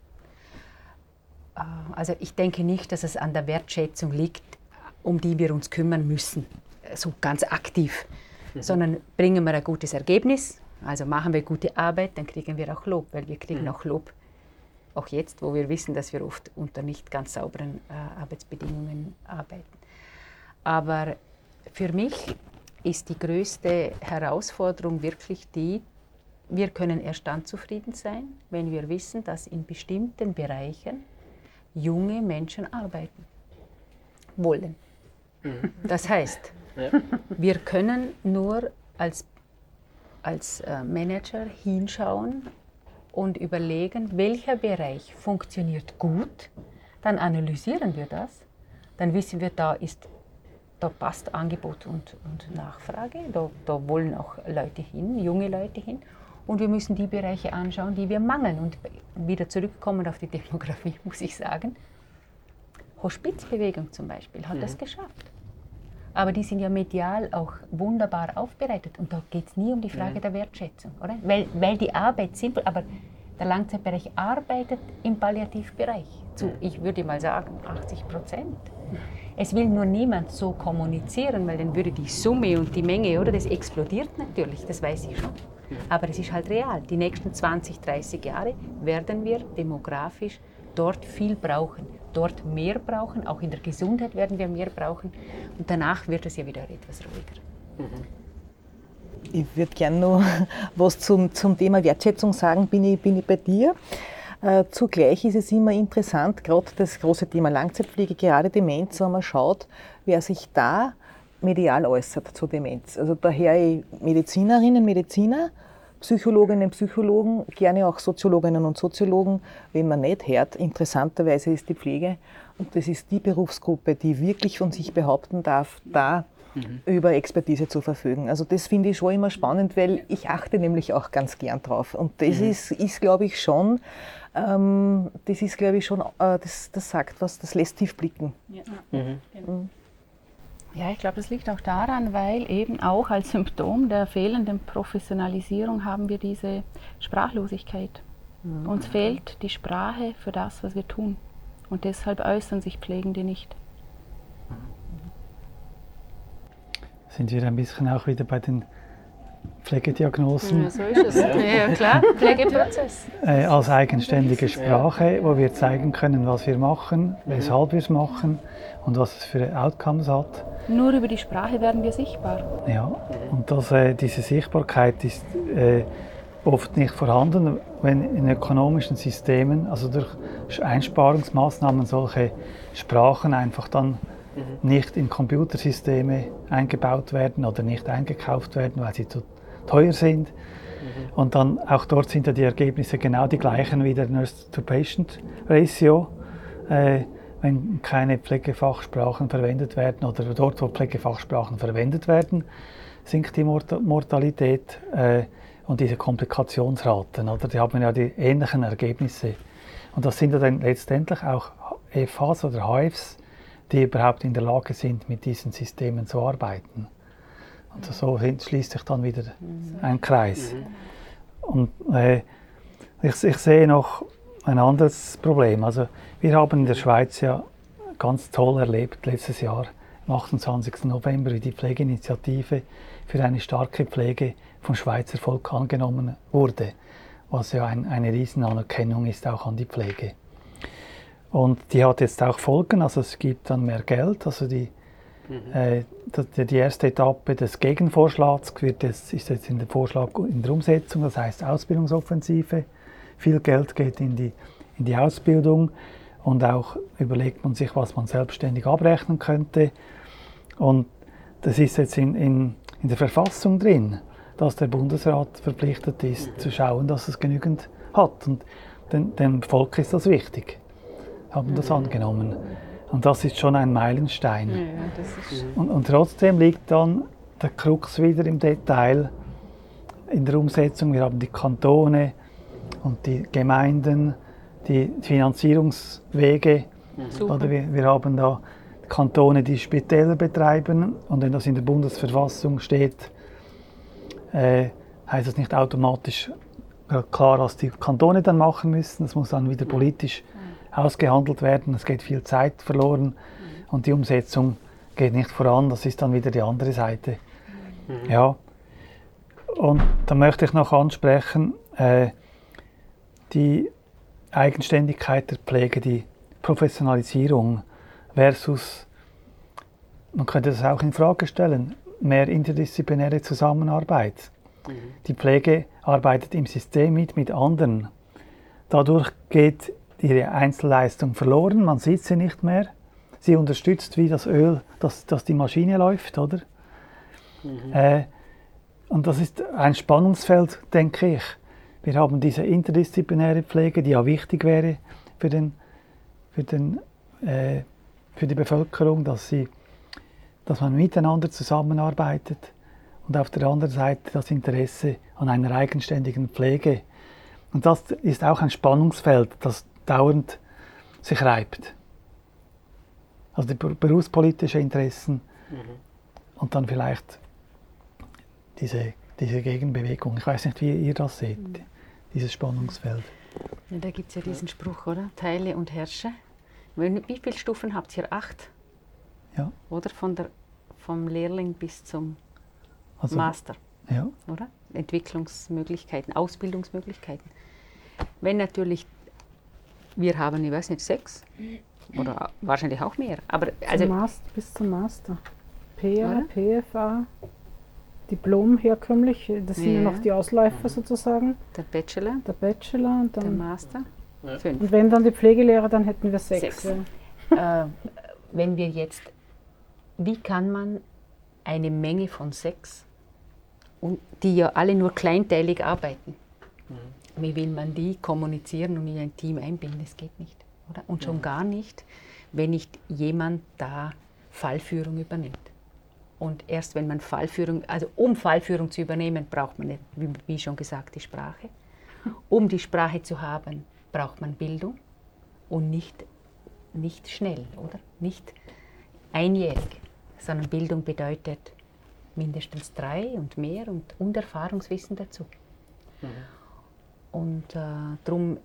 Äh, also ich denke nicht, dass es an der Wertschätzung liegt, um die wir uns kümmern müssen, so ganz aktiv, mhm. sondern bringen wir ein gutes Ergebnis, also machen wir gute Arbeit, dann kriegen wir auch Lob, weil wir kriegen mhm. auch Lob, auch jetzt, wo wir wissen, dass wir oft unter nicht ganz sauberen äh, Arbeitsbedingungen arbeiten. Aber für mich ist die größte Herausforderung wirklich die, wir können erst dann zufrieden sein, wenn wir wissen, dass in bestimmten Bereichen junge Menschen arbeiten wollen. Mhm. Das heißt, ja. wir können nur als als äh, Manager hinschauen und überlegen, welcher Bereich funktioniert gut. Dann analysieren wir das. Dann wissen wir, da ist da passt Angebot und, und Nachfrage, da, da wollen auch Leute hin, junge Leute hin. Und wir müssen die Bereiche anschauen, die wir mangeln. Und wieder zurückkommen auf die Demografie, muss ich sagen. Hospizbewegung zum Beispiel hat mhm. das geschafft. Aber die sind ja medial auch wunderbar aufbereitet. Und da geht es nie um die Frage ja. der Wertschätzung, oder? Weil, weil die Arbeit simpel, aber der Langzeitbereich arbeitet im Palliativbereich zu, ich würde mal sagen, 80 Prozent. Es will nur niemand so kommunizieren, weil dann würde die Summe und die Menge, oder, das explodiert natürlich, das weiß ich schon. Aber es ist halt real. Die nächsten 20, 30 Jahre werden wir demografisch dort viel brauchen dort mehr brauchen. Auch in der Gesundheit werden wir mehr brauchen. Und danach wird es ja wieder etwas ruhiger. Mhm. Ich würde gerne noch was zum, zum Thema Wertschätzung sagen, bin ich, bin ich bei dir. Äh, zugleich ist es immer interessant, gerade das große Thema Langzeitpflege, gerade Demenz, wenn man schaut, wer sich da medial äußert zur Demenz. Also daher Medizinerinnen, Mediziner, Psychologinnen, Psychologen, gerne auch Soziologinnen und Soziologen, wenn man nicht hört. Interessanterweise ist die Pflege, und das ist die Berufsgruppe, die wirklich von sich behaupten darf, da mhm. über Expertise zu verfügen. Also das finde ich schon immer spannend, weil ich achte nämlich auch ganz gern drauf. Und das mhm. ist, ist glaube ich, schon, ähm, das ist, glaube ich, schon, äh, das, das sagt was, das lässt tief blicken. Ja. Mhm. Mhm. Ja, ich glaube, das liegt auch daran, weil eben auch als Symptom der fehlenden Professionalisierung haben wir diese Sprachlosigkeit. Mhm. Uns fehlt die Sprache für das, was wir tun. Und deshalb äußern sich Pflegende nicht. Sind wir ein bisschen auch wieder bei den Pflegediagnosen Ja, so ist es. Ja, klar, Pflegeprozess. äh, als eigenständige Sprache, wo wir zeigen können, was wir machen, weshalb wir es machen und was es für Outcomes hat. Nur über die Sprache werden wir sichtbar. Ja, und das, äh, diese Sichtbarkeit ist äh, oft nicht vorhanden, wenn in ökonomischen Systemen, also durch Einsparungsmaßnahmen, solche Sprachen einfach dann nicht in Computersysteme eingebaut werden oder nicht eingekauft werden, weil sie zu teuer sind. Und dann auch dort sind ja die Ergebnisse genau die gleichen wie der Nurse-to-Patient-Ratio. Äh, wenn keine Pflegefachsprachen verwendet werden oder dort, wo Pflegefachsprachen verwendet werden, sinkt die Mort Mortalität äh, und diese Komplikationsraten. Oder? Die haben ja die ähnlichen Ergebnisse. Und das sind ja dann letztendlich auch FHs oder HFs, die überhaupt in der Lage sind, mit diesen Systemen zu arbeiten. Und so schließt sich dann wieder ein Kreis. Und äh, ich, ich sehe noch ein anderes Problem. Also wir haben in der Schweiz ja ganz toll erlebt letztes Jahr, am 28. November, wie die Pflegeinitiative für eine starke Pflege vom Schweizer Volk angenommen wurde, was ja ein, eine Riesenanerkennung ist auch an die Pflege. Und die hat jetzt auch Folgen, also es gibt dann mehr Geld, also die, äh, die, erste Etappe des Gegenvorschlags wird jetzt, ist jetzt in der Vorschlag in der Umsetzung, das heißt Ausbildungsoffensive. Viel Geld geht in die, in die Ausbildung und auch überlegt man sich, was man selbstständig abrechnen könnte. Und das ist jetzt in, in, in der Verfassung drin, dass der Bundesrat verpflichtet ist, zu schauen, dass es genügend hat. Und dem, dem Volk ist das wichtig, haben das angenommen. Und das ist schon ein Meilenstein. Ja, Und, und trotzdem liegt dann der Krux wieder im Detail in der Umsetzung. Wir haben die Kantone und die Gemeinden, die Finanzierungswege. super. Oder wir, wir haben da Kantone, die Spitäler betreiben. Und wenn das in der Bundesverfassung steht, äh, heißt das nicht automatisch äh, klar, was die Kantone dann machen müssen. Das muss dann wieder politisch ausgehandelt werden. Es geht viel Zeit verloren und die Umsetzung geht nicht voran. Das ist dann wieder die andere Seite. Ja. Und da möchte ich noch ansprechen, äh, die Eigenständigkeit der Pflege, die Professionalisierung versus, man könnte das auch in Frage stellen, mehr interdisziplinäre Zusammenarbeit. Die Pflege arbeitet im System mit, mit anderen. Dadurch geht ihre Einzelleistung verloren, man sieht sie nicht mehr. Sie unterstützt wie das Öl, dass, dass die Maschine läuft, oder? Äh, und das ist ein Spannungsfeld, denke ich. Wir haben diese interdisziplinäre Pflege, die ja wichtig wäre für, den, für, den, äh, für die Bevölkerung, dass, sie, dass man miteinander zusammenarbeitet. Und auf der anderen Seite das Interesse an einer eigenständigen Pflege. Und das ist auch ein Spannungsfeld, das dauernd sich reibt. Also die ber- berufspolitischen Interessen und dann vielleicht diese, diese Gegenbewegung. Ich weiß nicht, wie ihr das seht, dieses Spannungsfeld. Ja, da gibt es ja diesen Spruch, oder? Teile und herrsche. Wie viele Stufen habt ihr? Acht? Ja. Oder? Von der, vom Lehrling bis zum Also, Master, ja. oder? Entwicklungsmöglichkeiten, Ausbildungsmöglichkeiten. Wenn natürlich, wir haben, ich weiß nicht, sechs oder wahrscheinlich auch mehr. Aber also, zum Master, bis zum Master. PA? PFA, Diplom herkömmlich, das sind ja Ja. noch die Ausläufer sozusagen, der Bachelor, der Bachelor und der dann, Master, fünf. und wenn dann die Pflegelehrer, dann hätten wir sechs. Sechs. Ja. äh, wenn wir jetzt, wie kann man eine Menge von sechs, und die ja alle nur kleinteilig arbeiten, wie will man die kommunizieren und in ein Team einbinden? Das geht nicht. Oder? Und schon gar nicht, wenn nicht jemand da Fallführung übernimmt. Und erst wenn man Fallführung, also um Fallführung zu übernehmen, braucht man, wie, wie schon gesagt, die Sprache. Um die Sprache zu haben, braucht man Bildung und nicht nicht schnell, oder? Nicht einjährig, sondern Bildung bedeutet mindestens drei und mehr und, und Erfahrungswissen dazu. Und äh, darum,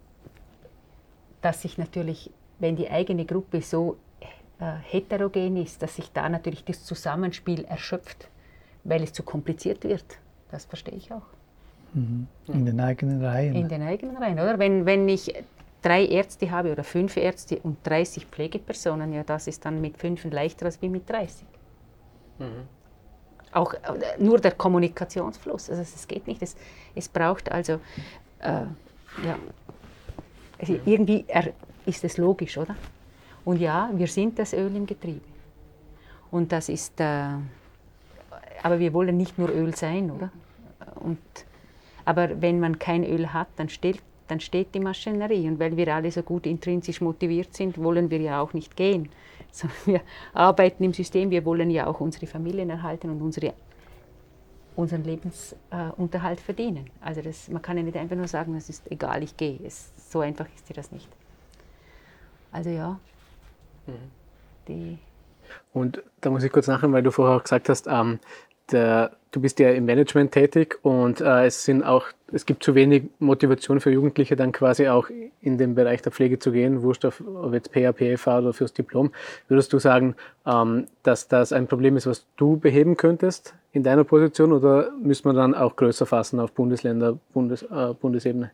dass sich natürlich, wenn die eigene Gruppe so äh, heterogen ist, dass sich da natürlich das Zusammenspiel erschöpft, weil es zu kompliziert wird. Das verstehe ich auch. Mhm. In den eigenen Reihen. In den eigenen Reihen, oder? Wenn, wenn ich drei Ärzte habe oder fünf Ärzte und 30 Pflegepersonen, ja, das ist dann mit fünf leichter als wie mit 30. Mhm. Auch äh, nur der Kommunikationsfluss, also es geht nicht. Es, es braucht also, äh, ja, irgendwie ist es logisch, oder? Und ja, wir sind das Öl im Getriebe. Und das ist, äh, aber wir wollen nicht nur Öl sein, oder? Und, aber wenn man kein Öl hat, dann steht, dann steht die Maschinerie. Und weil wir alle so gut intrinsisch motiviert sind, wollen wir ja auch nicht gehen. Sondern wir arbeiten im System, wir wollen ja auch unsere Familien erhalten und unsere, unseren Lebensunterhalt äh, verdienen. Also das, man kann ja nicht einfach nur sagen, es ist egal, ich gehe. Es, so einfach ist dir das nicht. Also ja, mhm. die und da muss ich kurz nachher, weil du vorher auch gesagt hast, ähm, der, du bist ja im Management tätig und äh, es sind auch, es gibt zu wenig Motivation für Jugendliche, dann quasi auch in den Bereich der Pflege zu gehen, wurscht auf, ob jetzt PHPF oder fürs Diplom. Würdest du sagen, ähm, dass das ein Problem ist, was du beheben könntest in deiner Position oder müsste man dann auch größer fassen auf Bundesländer, Bundes, äh, Bundesebene?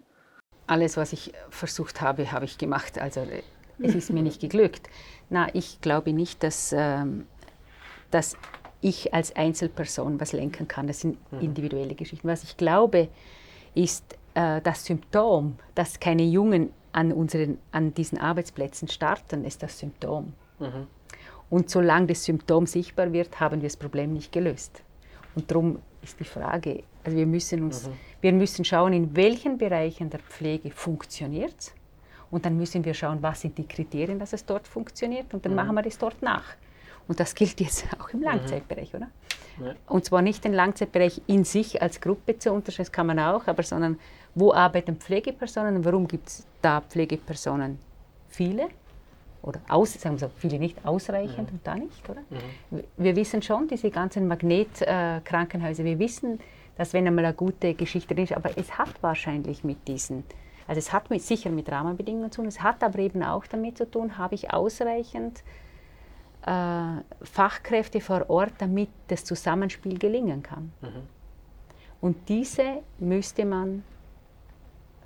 Alles, was ich versucht habe, habe ich gemacht. Also es ist mir nicht geglückt. Na, ich glaube nicht, dass, ähm, dass ich als Einzelperson was lenken kann. Das sind mhm. individuelle Geschichten. Was ich glaube, ist äh, das Symptom, dass keine Jungen an, unseren, an diesen Arbeitsplätzen starten, ist das Symptom. Mhm. Und solange das Symptom sichtbar wird, haben wir das Problem nicht gelöst. Und darum ist die Frage, also wir müssen, uns, mhm. wir müssen schauen, in welchen Bereichen der Pflege funktioniert es und dann müssen wir schauen, was sind die Kriterien, dass es dort funktioniert. Und dann mhm. machen wir das dort nach. Und das gilt jetzt auch im mhm. Langzeitbereich, oder? Ja. Und zwar nicht den Langzeitbereich in sich als Gruppe zu unterscheiden, das kann man auch, aber sondern wo arbeiten Pflegepersonen und warum gibt es da Pflegepersonen viele? Oder aus, sagen wir so, viele nicht ausreichend mhm. und da nicht, oder? Mhm. Wir wissen schon, diese ganzen Magnetkrankenhäuser, äh, wir wissen, dass wenn einmal eine gute Geschichte drin ist, aber es hat wahrscheinlich mit diesen also es hat mit, sicher mit Rahmenbedingungen zu tun, es hat aber eben auch damit zu tun, habe ich ausreichend äh, Fachkräfte vor Ort, damit das Zusammenspiel gelingen kann. Mhm. Und diese müsste man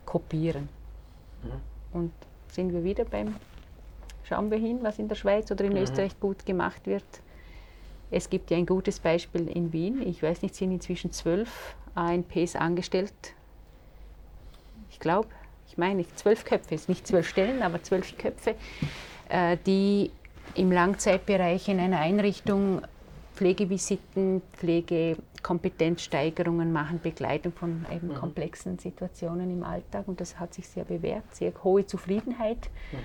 kopieren. Mhm. Und sind wir wieder beim, schauen wir hin, was in der Schweiz oder in mhm. Österreich gut gemacht wird. Es gibt ja ein gutes Beispiel in Wien. Ich weiß nicht, sind inzwischen zwölf ANPs angestellt. Ich glaube, ich meine zwölf Köpfe, ist nicht zwölf Stellen, aber zwölf Köpfe, äh, die im Langzeitbereich in einer Einrichtung Pflegevisiten, Pflegekompetenzsteigerungen machen, Begleitung von eben mhm. komplexen Situationen im Alltag und das hat sich sehr bewährt, sehr hohe Zufriedenheit. Mhm.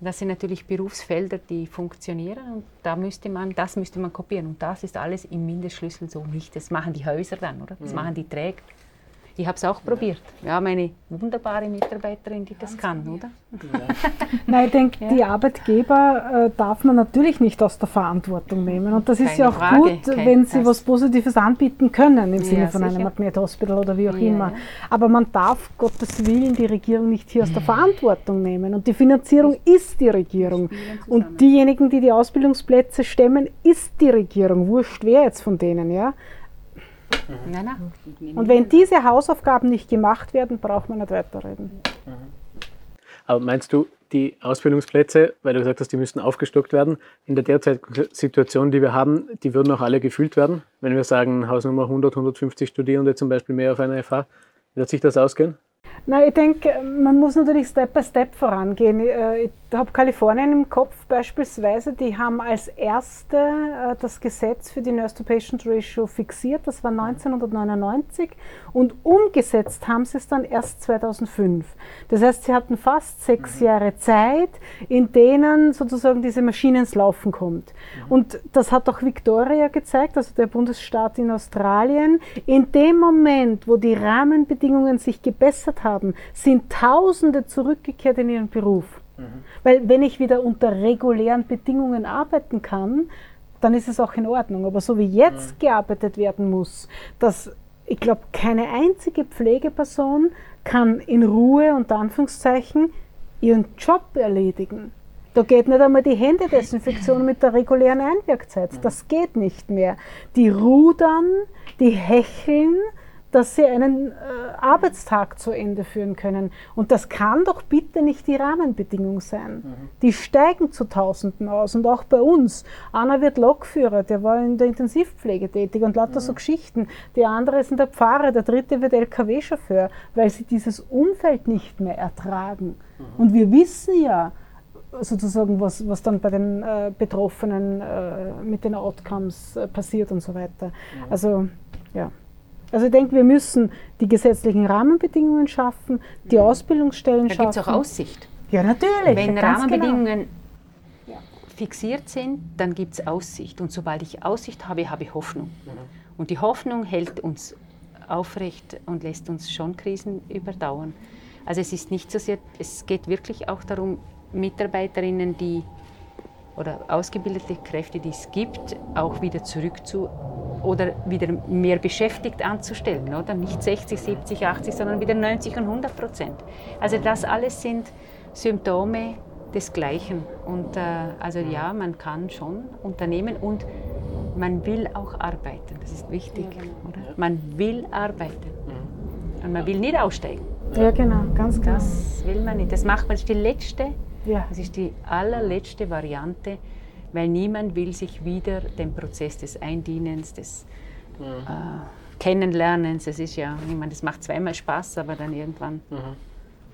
Das sind natürlich Berufsfelder, die funktionieren und da müsste man, das müsste man kopieren und das ist alles im Mindestschlüssel so nicht. Das machen die Häuser dann, oder? Das mhm. machen die Träger. Ich habe es auch probiert. Ja, meine wunderbare Mitarbeiterin, die das kann, oder? Nein, ich denke, ja. die Arbeitgeber äh, darf man natürlich nicht aus der Verantwortung nehmen. Und das Keine ist ja auch Frage. gut, Kein wenn sie was Positives anbieten können, im ja, Sinne von sicher. einem Magnethospital oder wie auch ja, immer. Aber man darf Gottes Willen die Regierung nicht hier aus der Verantwortung nehmen. Und die Finanzierung ist die Regierung. Und diejenigen, die die Ausbildungsplätze stemmen, ist die Regierung. Wurscht wer jetzt von denen, ja. Mhm. Nein, nein. Und wenn diese Hausaufgaben nicht gemacht werden, braucht man nicht weiterreden. Mhm. Aber meinst du, die Ausbildungsplätze, weil du gesagt hast, die müssten aufgestockt werden, in der derzeitigen Situation, die wir haben, die würden auch alle gefüllt werden? Wenn wir sagen, Hausnummer 100, 150 Studierende zum Beispiel mehr auf einer FH, wird sich das ausgehen? Na, ich denke, man muss natürlich Step by Step vorangehen. Äh, ich habe Kalifornien im Kopf beispielsweise, die haben als erste äh, das Gesetz für die Nurse-to-Patient-Ratio fixiert, das war 1999 und umgesetzt haben sie es dann erst 2005. Das heißt, sie hatten fast sechs mhm. Jahre Zeit, in denen sozusagen diese Maschine ins Laufen kommt. Mhm. Und das hat auch Victoria gezeigt, also der Bundesstaat in Australien. In dem Moment, wo die Rahmenbedingungen sich gebessert haben, sind Tausende zurückgekehrt in ihren Beruf. Mhm. Weil wenn ich wieder unter regulären Bedingungen arbeiten kann, dann ist es auch in Ordnung. Aber so wie jetzt mhm. gearbeitet werden muss, dass ich glaube, keine einzige Pflegeperson kann in Ruhe, unter Anführungszeichen, ihren Job erledigen. Da geht nicht einmal die Händedesinfektion mit der regulären Einwirkzeit. Mhm. Das geht nicht mehr. Die rudern, die hecheln, dass sie einen äh, Arbeitstag zu Ende führen können. Und das kann doch bitte nicht die Rahmenbedingung sein. Mhm. Die steigen zu Tausenden aus und auch bei uns. Einer wird Lokführer, der war in der Intensivpflege tätig und lauter mhm. so Geschichten. Der andere ist in der Pfarre, der dritte wird LKW-Chauffeur, weil sie dieses Umfeld nicht mehr ertragen. Mhm. Und wir wissen ja, sozusagen, was, was dann bei den äh, Betroffenen äh, mit den Outcomes äh, passiert und so weiter. Ja. Also, ja. Also ich denke, wir müssen die gesetzlichen Rahmenbedingungen schaffen, die Ausbildungsstellen da schaffen. Da gibt es auch Aussicht. Ja, natürlich. Wenn Rahmenbedingungen genau. fixiert sind, dann gibt es Aussicht. Und sobald ich Aussicht habe, habe ich Hoffnung. Mhm. Und die Hoffnung hält uns aufrecht und lässt uns schon Krisen überdauern. Also es ist nicht so sehr, es geht wirklich auch darum, Mitarbeiterinnen, die oder ausgebildete Kräfte, die es gibt, auch wieder zurück zu oder wieder mehr beschäftigt anzustellen, oder? Nicht 60, 70, 80, sondern wieder 90 und 100 Prozent. Also das alles sind Symptome des Gleichen. Und äh, also ja, man kann schon unternehmen und man will auch arbeiten. Das ist wichtig, ja, genau. oder? Man will arbeiten und man will nicht aussteigen. Ja, genau, ganz genau. Das will man nicht. Das macht man, das ist die letzte ja. Das ist die allerletzte Variante, weil niemand will sich wieder dem Prozess des Eindienens, des mhm. äh, Kennenlernens, das ist ja, ich meine, das macht zweimal Spaß, aber dann irgendwann mhm.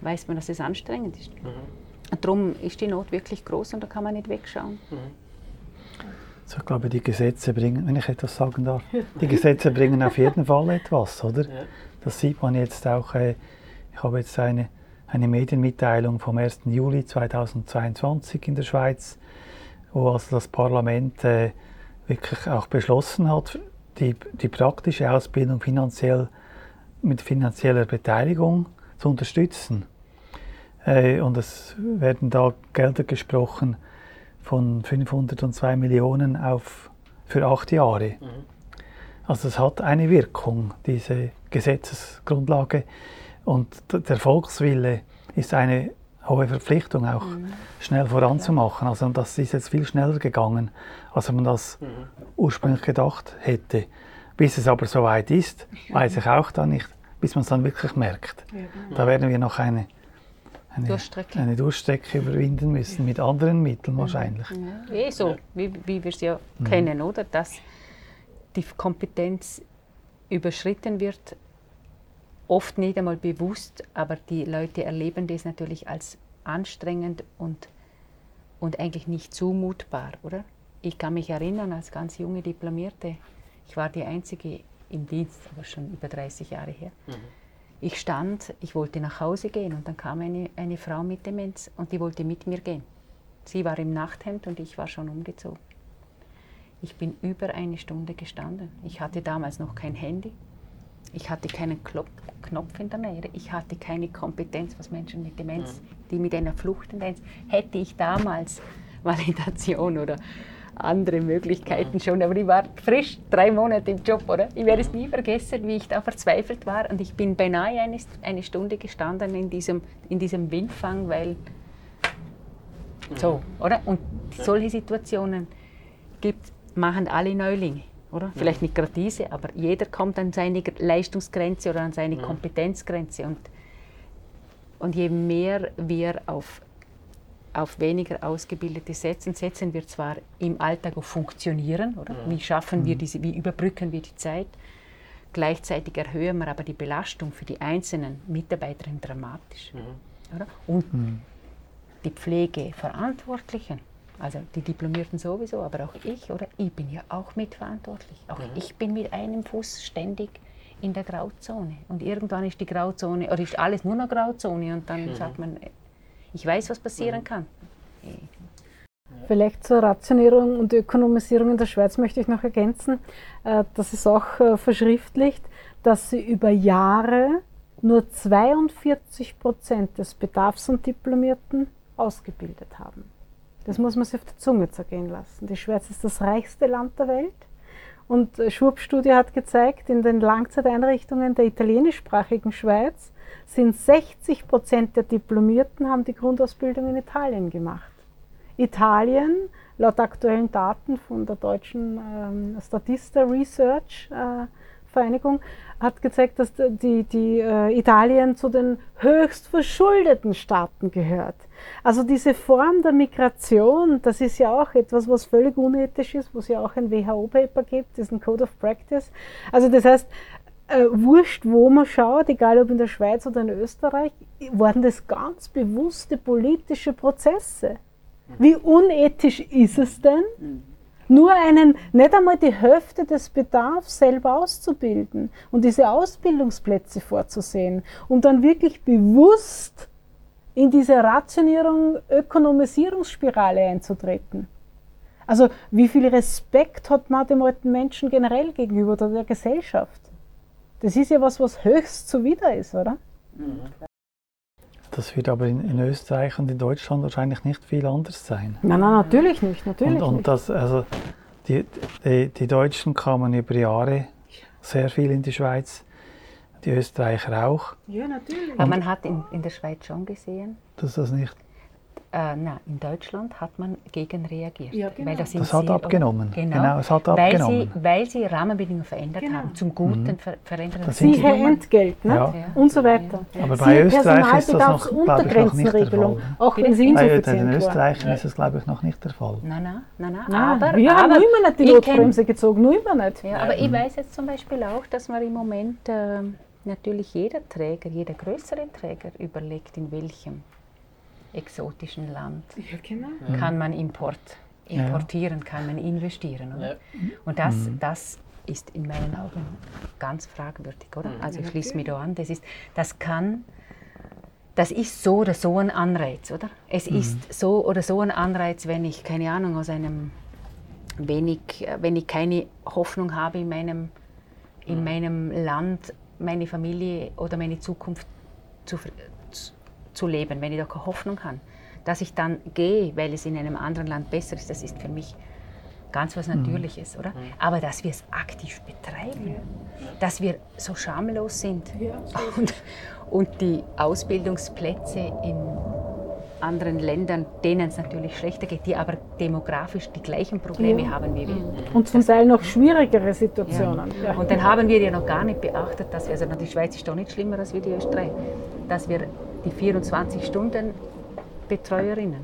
weiß man, dass es anstrengend ist. Mhm. Darum ist die Not wirklich groß und da kann man nicht wegschauen. Mhm. So, ich glaube, die Gesetze bringen, wenn ich etwas sagen darf, die Gesetze bringen auf jeden Fall etwas, oder? Ja. Das sieht man jetzt auch. Äh, ich habe jetzt eine eine Medienmitteilung vom 1. Juli 2022 in der Schweiz, wo also das Parlament äh, wirklich auch beschlossen hat, die, die praktische Ausbildung finanziell mit finanzieller Beteiligung zu unterstützen. Äh, und es werden da Gelder gesprochen von 502 Millionen auf, für acht Jahre. Mhm. Also es hat eine Wirkung, diese Gesetzesgrundlage. Und der Volkswille ist eine hohe Verpflichtung auch mhm. schnell voranzumachen. Also das ist jetzt viel schneller gegangen, als man das mhm. ursprünglich gedacht hätte. Bis es aber soweit ist, weiß ich auch dann nicht, bis man es dann wirklich merkt. Ja, genau. Da werden wir noch eine, eine, Durchstrecke. eine Durchstrecke überwinden müssen, mit anderen Mitteln wahrscheinlich. Ja. Eh so, wie, wie wir es ja mhm. kennen, oder? Dass die Kompetenz überschritten wird oft nicht einmal bewusst, aber die Leute erleben das natürlich als anstrengend und, und eigentlich nicht zumutbar, oder? Ich kann mich erinnern, als ganz junge Diplomierte, ich war die Einzige im Dienst, aber schon über 30 Jahre her. Mhm. Ich stand, ich wollte nach Hause gehen und dann kam eine, eine Frau mit Demenz und die wollte mit mir gehen. Sie war im Nachthemd und ich war schon umgezogen. Ich bin über eine Stunde gestanden. Ich hatte damals noch kein Handy. Ich hatte keinen Knopf in der Nähe. Ich hatte keine Kompetenz, was Menschen mit Demenz, die mit einer Fluchttendenz, hätte ich damals Validation oder andere Möglichkeiten schon. Aber ich war frisch, drei Monate im Job, oder? Ich werde es nie vergessen, wie ich da verzweifelt war. Und ich bin beinahe eine, eine Stunde gestanden in diesem, in diesem Windfang, weil. So, oder? Und solche Situationen gibt, machen alle Neulinge oder? Vielleicht nicht gerade diese, aber jeder kommt an seine Leistungsgrenze oder an seine ja. Kompetenzgrenze. Und, und je mehr wir auf, auf weniger Ausgebildete setzen, setzen wir zwar im Alltag auf Funktionieren, oder? Ja. Wie schaffen wir mhm. diese, wie überbrücken wir die Zeit? Gleichzeitig erhöhen wir aber die Belastung für die einzelnen Mitarbeiterinnen dramatisch. Mhm. Oder? Und mhm. die Pflegeverantwortlichen also die Diplomierten sowieso, aber auch ich, oder? Ich bin ja auch mitverantwortlich. Auch mhm. ich bin mit einem Fuß ständig in der Grauzone. Und irgendwann ist die Grauzone, oder ist alles nur noch Grauzone und dann mhm. sagt man, ich weiß, was passieren mhm. kann. Vielleicht zur Rationierung und Ökonomisierung in der Schweiz möchte ich noch ergänzen, äh, das ist auch äh, verschriftlicht, dass sie über Jahre nur 42 Prozent des Bedarfs und Diplomierten ausgebildet haben. Das muss man sich auf der Zunge zergehen lassen. Die Schweiz ist das reichste Land der Welt. Und Schwab-Studie hat gezeigt, in den Langzeiteinrichtungen der italienischsprachigen Schweiz sind 60 Prozent der Diplomierten haben die Grundausbildung in Italien gemacht. Italien, laut aktuellen Daten von der deutschen ähm, Statista Research, äh, Vereinigung hat gezeigt, dass die, die äh, Italien zu den höchst verschuldeten Staaten gehört. Also diese Form der Migration, das ist ja auch etwas, was völlig unethisch ist, wo es ja auch ein WHO-Paper gibt, ein Code of Practice. Also das heißt, äh, wurscht, wo man schaut, egal ob in der Schweiz oder in Österreich, waren das ganz bewusste politische Prozesse. Wie unethisch ist es denn, nur einen, nicht einmal die Hälfte des Bedarfs selber auszubilden und diese Ausbildungsplätze vorzusehen, um dann wirklich bewusst in diese Rationierung, Ökonomisierungsspirale einzutreten. Also wie viel Respekt hat man dem alten Menschen generell gegenüber oder der Gesellschaft? Das ist ja was, was höchst zuwider ist, oder? Das wird aber in, in, Österreich und in Deutschland wahrscheinlich nicht viel anders sein. Nein, nein, natürlich nicht. Natürlich und, und. Das, also die, die, die Deutschen kamen über Jahre sehr viel in die Schweiz die Österreicher auch. Ja, natürlich. Aber man hat in, in der Schweiz schon gesehen, dass das nicht. Äh, nein, in Deutschland hat man gegen reagiert. Ja, genau. weil das, das hat abgenommen. Genau, genau, es hat weil abgenommen. Sie, weil sie Rahmenbedingungen verändert Genau. haben, zum Guten Mhm. ver verändert Das haben. sind Siehe Entgelt ne? Ja. Ja. und so weiter. Aber Siehe bei Österreich ist das noch, glaube ich, noch nicht der Fall. auch wenn sie? Bei den. Österreichern ist es, glaube ich, noch nicht der Fall. Nein, nein, nein, nein. Nein, aber, wir haben aber noch immer nicht die Notbremse gezogen, noch immer nicht. Ja, aber ich weiß jetzt zum Beispiel auch, dass man im Moment ähm, natürlich jeder Träger, jeder größere Träger überlegt, in welchem exotischen Land Ja, genau. kann man Import, Ja. importieren, kann man investieren. Oder? Und das, das ist in meinen Augen ganz fragwürdig, oder? Also ich schließe mich da an. Das, ist, das kann, das ist so oder so ein Anreiz, oder? Es ist so oder so ein Anreiz, wenn ich, keine Ahnung, aus einem wenig, wenn ich keine Hoffnung habe in meinem, in meinem Land, meine Familie oder meine Zukunft zu, zu, zu leben, wenn ich da keine Hoffnung habe, dass ich dann gehe, weil es in einem anderen Land besser ist, das ist für mich ganz was Natürliches, oder? Aber dass wir es aktiv betreiben, dass wir so schamlos sind und, und die Ausbildungsplätze in anderen Ländern, denen es natürlich schlechter geht, die aber demografisch die gleichen Probleme Ja. haben wie wir. Und zum Teil noch schwierigere Situationen. Ja. Und dann haben wir ja noch gar nicht beachtet, dass wir, also die Schweiz ist doch nicht schlimmer als wir die Österreich, dass wir die 24 Stunden Betreuerinnen,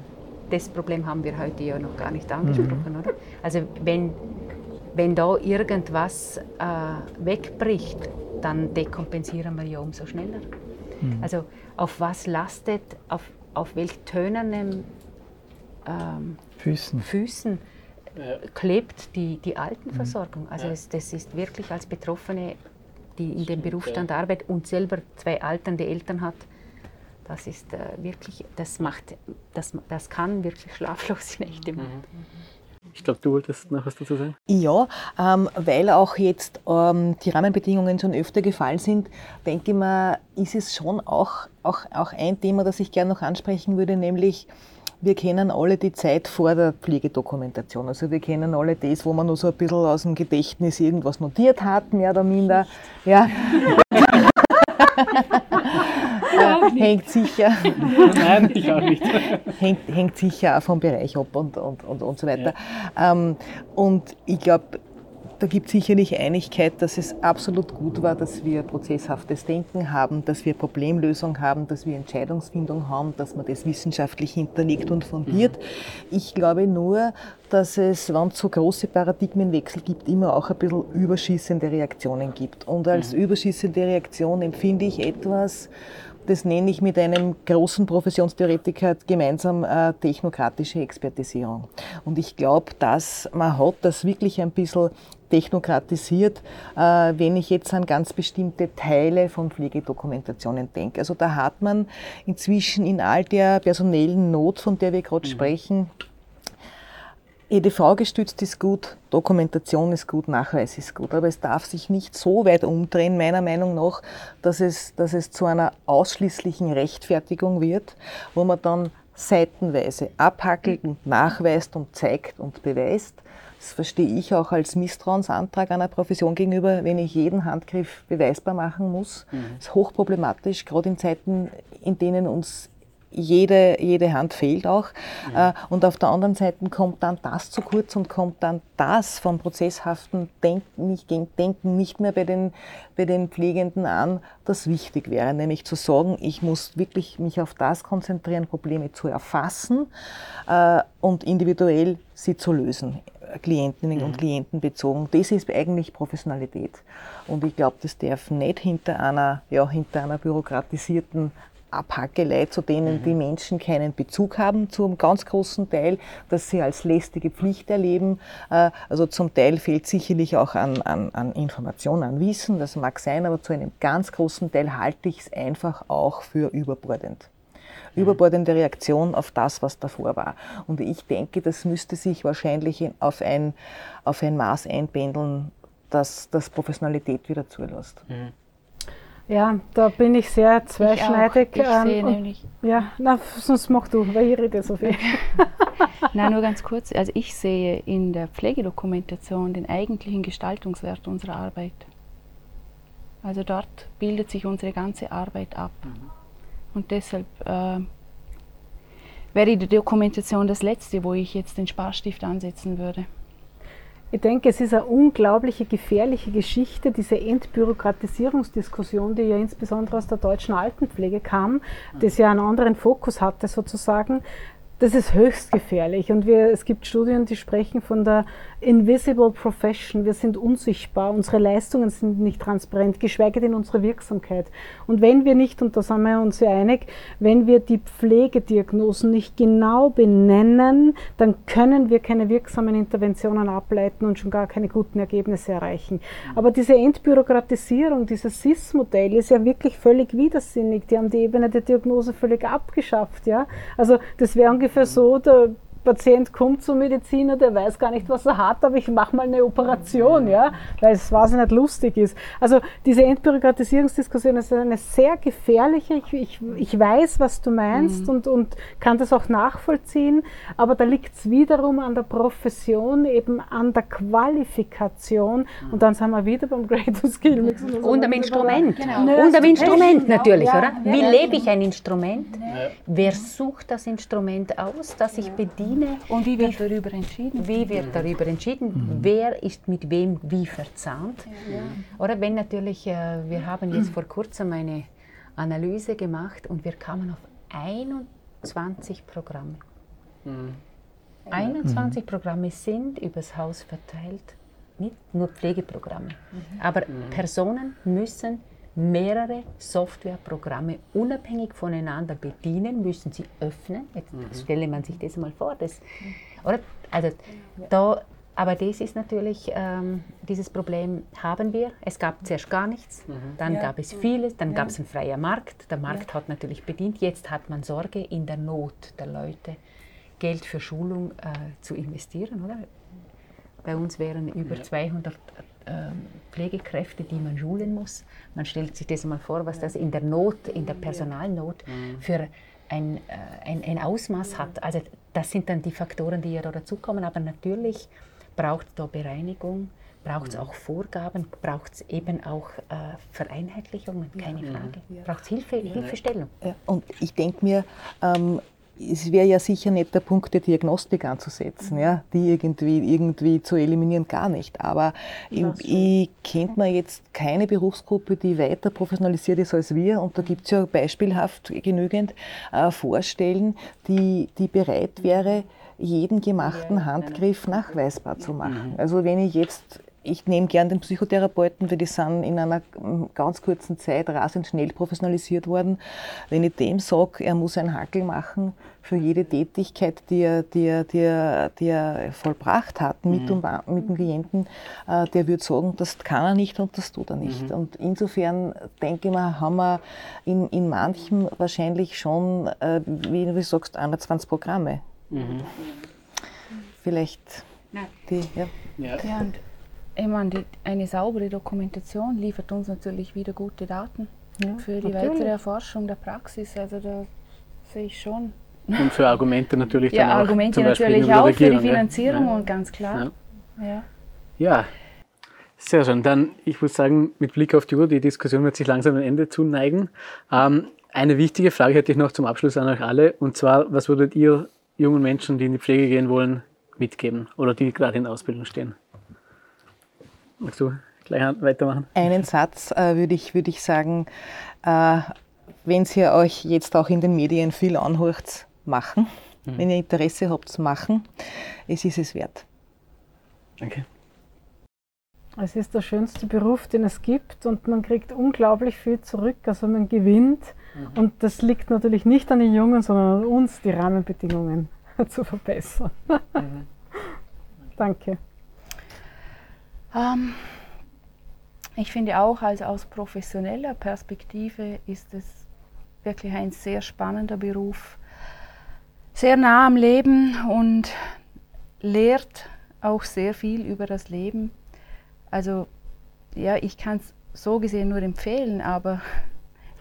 das Problem haben wir heute ja noch gar nicht angesprochen, oder? Also wenn, wenn da irgendwas äh, wegbricht, dann dekompensieren wir ja umso schneller. Also auf was lastet, auf, auf welch tönernen ähm, Füßen. Füßen klebt die, die Altenversorgung. Also das, das ist wirklich als Betroffene, die in dem Berufsstand arbeitet und selber zwei alternde Eltern hat, das ist äh, wirklich, das macht, das, das kann wirklich schlaflose Nächte machen. Ich glaube, du wolltest noch was dazu sagen. Ja, ähm, weil auch jetzt ähm, die Rahmenbedingungen schon öfter gefallen sind, denke ich mir, ist es schon auch, auch, auch ein Thema, das ich gerne noch ansprechen würde, nämlich wir kennen alle die Zeit vor der Pflegedokumentation. Also wir kennen alle das, wo man nur so ein bisschen aus dem Gedächtnis irgendwas notiert hat, mehr oder minder. Ja. Äh, hängt sicher Nein, ich auch nicht. hängt, hängt sicher auch vom Bereich ab und, und, und, und so weiter. Ähm, und ich glaube, da gibt es sicherlich Einigkeit, dass es absolut gut war, dass wir prozesshaftes Denken haben, dass wir Problemlösung haben, dass wir Entscheidungsfindung haben, dass man das wissenschaftlich hinterlegt und fundiert. Ich glaube nur, dass es, wenn es so große Paradigmenwechsel gibt, immer auch ein bisschen überschießende Reaktionen gibt. Und als überschießende Reaktion empfinde ich etwas, das nenne ich mit einem großen Professionstheoretiker gemeinsam äh, technokratische Expertisierung. Und ich glaube, dass man hat das wirklich ein bisschen technokratisiert, äh, wenn ich jetzt an ganz bestimmte Teile von Pflegedokumentationen denke. Also da hat man inzwischen in all der personellen Not, von der wir gerade sprechen, EDV-gestützt ist gut, Dokumentation ist gut, Nachweis ist gut, aber es darf sich nicht so weit umdrehen, meiner Meinung nach, dass es, dass es zu einer ausschließlichen Rechtfertigung wird, wo man dann seitenweise abhackelt und nachweist und zeigt und beweist. Das verstehe ich auch als Misstrauensantrag einer Profession gegenüber, wenn ich jeden Handgriff beweisbar machen muss. Das ist hochproblematisch, gerade in Zeiten, in denen uns jede, jede Hand fehlt auch. Ja. Äh, und auf der anderen Seite kommt dann das zu kurz und kommt dann das vom prozesshaften Denken nicht, Denken nicht mehr bei den, bei den Pflegenden an, das wichtig wäre, nämlich zu sagen, ich muss wirklich mich auf das konzentrieren, Probleme zu erfassen äh, und individuell sie zu lösen. Klientinnen und mhm. Klienten bezogen. Das ist eigentlich Professionalität. Und ich glaube, das darf nicht hinter einer, ja, hinter einer bürokratisierten Abhackelei, zu denen mhm. die Menschen keinen Bezug haben, zum ganz großen Teil, dass sie als lästige Pflicht erleben. Äh, also zum Teil fehlt sicherlich auch an, an, an Information, an Wissen, das mag sein, aber zu einem ganz großen Teil halte ich es einfach auch für überbordend mhm. überbordende Reaktion auf das, was davor war. Und ich denke, das müsste sich wahrscheinlich auf ein, auf ein Maß einpendeln, dass das Professionalität wieder zulässt. Mhm. Ja, da bin ich sehr zweischneidig. Ich, ich ähm, sehe nämlich. Ja, na, sonst mach du, weil ich rede so viel. Nein, nur ganz kurz. Also ich sehe in der Pflegedokumentation den eigentlichen Gestaltungswert unserer Arbeit. Also dort bildet sich unsere ganze Arbeit ab. Mhm. Und deshalb äh, wäre die Dokumentation das Letzte, wo ich jetzt den Sparstift ansetzen würde. Ich denke, es ist eine unglaubliche gefährliche Geschichte, diese Entbürokratisierungsdiskussion, die ja insbesondere aus der deutschen Altenpflege kam, das ja einen anderen Fokus hatte sozusagen. Das ist höchst gefährlich und wir, es gibt Studien, die sprechen von der invisible profession. Wir sind unsichtbar, unsere Leistungen sind nicht transparent, geschweige denn unsere Wirksamkeit. Und wenn wir nicht, und da sind wir uns ja einig, wenn wir die Pflegediagnosen nicht genau benennen, dann können wir keine wirksamen Interventionen ableiten und schon gar keine guten Ergebnisse erreichen. Aber diese Entbürokratisierung, dieses SIS-Modell ist ja wirklich völlig widersinnig. Die haben die Ebene der Diagnose völlig abgeschafft. Ja? Also das wäre ungefähr so, der Patient kommt zum Mediziner, der weiß gar nicht, was er hat, aber ich mache mal eine Operation, ja, weil es nicht lustig ist. Also diese Entbürokratisierungsdiskussion ist eine sehr gefährliche. Ich, ich, ich weiß, was du meinst mhm. und, und kann das auch nachvollziehen, aber da liegt es wiederum an der Profession, eben an der Qualifikation mhm. und dann sind wir wieder beim Great Skill Mix. Und, und am Instrument. Genau. Und am Instrument natürlich, ja. oder? Wie lebe ich ein Instrument? Wer sucht das Instrument aus, das ich bediene? Routine. Und wie wird darüber entschieden? Wie wird darüber entschieden? Mhm. Wer ist mit wem wie verzahnt? Ja. Oder wenn natürlich, äh, wir haben jetzt vor kurzem eine Analyse gemacht und wir kamen auf 21 Programme. Mhm. 21 mhm. Programme sind übers Haus verteilt, nicht nur Pflegeprogramme. Mhm. Aber mhm. Personen müssen mehrere Softwareprogramme unabhängig voneinander bedienen, müssen sie öffnen. Jetzt mhm. stelle man sich das mal vor. Das, oder? Also, da, aber das ist natürlich, ähm, dieses Problem haben wir. Es gab zuerst gar nichts, mhm. dann ja. gab es vieles, dann ja. gab es einen freien Markt. Der Markt ja. hat natürlich bedient. Jetzt hat man Sorge, in der Not der Leute Geld für Schulung äh, zu investieren. Oder? Bei uns wären über 200 ähm, Pflegekräfte, die man schulen muss. Man stellt sich das mal vor, was das in der Not, in der Personalnot mhm. für ein, äh, ein, ein Ausmaß hat. Also das sind dann die Faktoren, die ja da dazukommen. Aber natürlich braucht es da Bereinigung, braucht es mhm. auch Vorgaben, braucht es eben auch äh, Vereinheitlichungen, keine Frage. Braucht es Hilfe, Hilfestellung. Ja, und ich denke mir, ähm, es wäre ja sicher nicht der Punkt, die Diagnostik anzusetzen, ja, die irgendwie, irgendwie zu eliminieren, gar nicht. Aber ich, ich kennt mir jetzt keine Berufsgruppe, die weiter professionalisiert ist als wir. Und da gibt es ja beispielhaft genügend äh, Vorstellen, die, die bereit wäre, jeden gemachten Handgriff nachweisbar zu machen. Mhm. Also wenn ich jetzt ich nehme gern den Psychotherapeuten, weil die sind in einer ganz kurzen Zeit rasend schnell professionalisiert worden. Wenn ich dem sage, er muss einen Hackel machen für jede Tätigkeit, die er, die er, die er, die er vollbracht hat mit, mhm. dem, mit dem Klienten, äh, der würde sagen, das kann er nicht und das tut er nicht. Mhm. Und insofern denke ich mal, haben wir in, in manchem wahrscheinlich schon, äh, wie du sagst, 21 Programme. Mhm. Vielleicht die, ja. ja. ja ich meine, die, eine saubere Dokumentation liefert uns natürlich wieder gute Daten ja, für die natürlich. weitere Erforschung der Praxis. Also da sehe ich schon. Und für Argumente natürlich ja, dann auch. Argumente natürlich auch für die Finanzierung ja. und ganz klar. Ja. ja. sehr schön. Dann, ich würde sagen, mit Blick auf die Uhr, die Diskussion wird sich langsam am Ende zuneigen. Ähm, Eine wichtige Frage hätte ich noch zum Abschluss an euch alle. Und zwar, was würdet ihr jungen Menschen, die in die Pflege gehen wollen, mitgeben oder die gerade in Ausbildung stehen? Magst du gleich weitermachen? Einen Satz äh, würde ich, würd ich sagen, äh, wenn ihr euch jetzt auch in den Medien viel anhört, machen. Mhm. Wenn ihr Interesse habt, zu machen. Es ist es wert. Danke. Es ist der schönste Beruf, den es gibt und man kriegt unglaublich viel zurück. Also man gewinnt mhm. und das liegt natürlich nicht an den Jungen, sondern an uns, die Rahmenbedingungen zu verbessern. Mhm. Danke. Ähm, ich finde auch, also aus professioneller Perspektive ist es wirklich ein sehr spannender Beruf, sehr nah am Leben und lehrt auch sehr viel über das Leben. Also ja, ich kann es so gesehen nur empfehlen, aber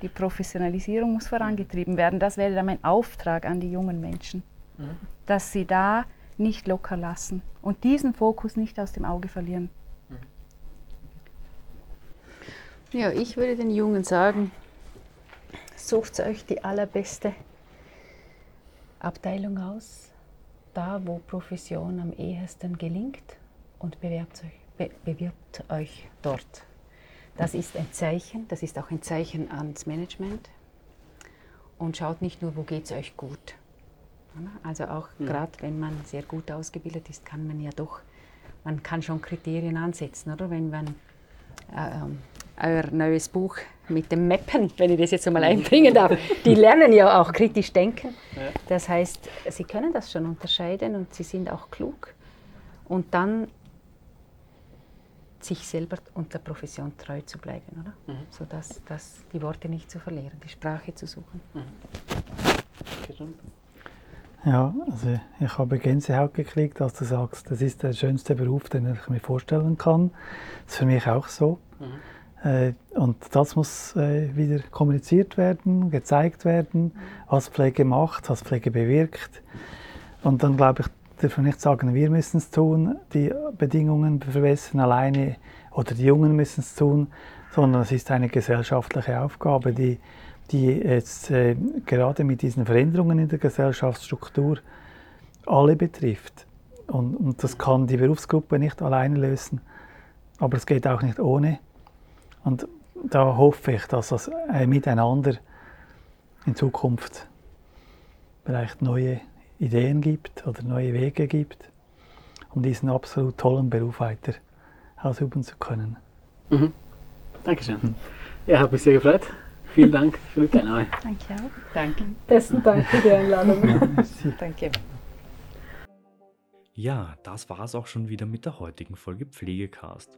die Professionalisierung muss vorangetrieben werden. Das wäre dann mein Auftrag an die jungen Menschen, mhm. dass sie da nicht locker lassen und diesen Fokus nicht aus dem Auge verlieren. Ja, ich würde den Jungen sagen, sucht euch die allerbeste Abteilung aus, da wo Profession am ehesten gelingt und bewerbt euch, be bewirbt euch dort. Das ist ein Zeichen, das ist auch ein Zeichen ans Management. Und schaut nicht nur, wo geht es euch gut. Also auch mhm. gerade wenn man sehr gut ausgebildet ist, kann man ja doch, man kann schon Kriterien ansetzen, oder? Wenn man äh, euer neues Buch mit dem Mappen, wenn ich das jetzt einmal einbringen darf, die lernen ja auch kritisch denken. Das heißt, sie können das schon unterscheiden und sie sind auch klug. Und dann sich selber und der Profession treu zu bleiben, oder? Mhm. So dass, dass die Worte nicht zu verlieren, die Sprache zu suchen. Mhm. Ja, also ich habe Gänsehaut gekriegt, als du sagst, das ist der schönste Beruf, den ich mir vorstellen kann. Das ist für mich auch so. Mhm. Äh, und das muss äh, wieder kommuniziert werden, gezeigt werden, was Pflege macht, was Pflege bewirkt. Und dann glaube ich, dürfen wir nicht sagen, wir müssen es tun, die Bedingungen verbessern alleine oder die Jungen müssen es tun, sondern es ist eine gesellschaftliche Aufgabe, die, die jetzt äh, gerade mit diesen Veränderungen in der Gesellschaftsstruktur alle betrifft. Und, und das kann die Berufsgruppe nicht alleine lösen, aber es geht auch nicht ohne. Und da hoffe ich, dass es ein Miteinander in Zukunft vielleicht neue Ideen gibt oder neue Wege gibt, um diesen absolut tollen Beruf weiter ausüben zu können. Mhm. Dankeschön. Mhm. Ja, habe mich sehr gefreut. Vielen Dank für die Teilnahme. Danke auch. Danke. Besten Dank für die Einladung. Danke. Ja, das war es auch schon wieder mit der heutigen Folge Pflegecast.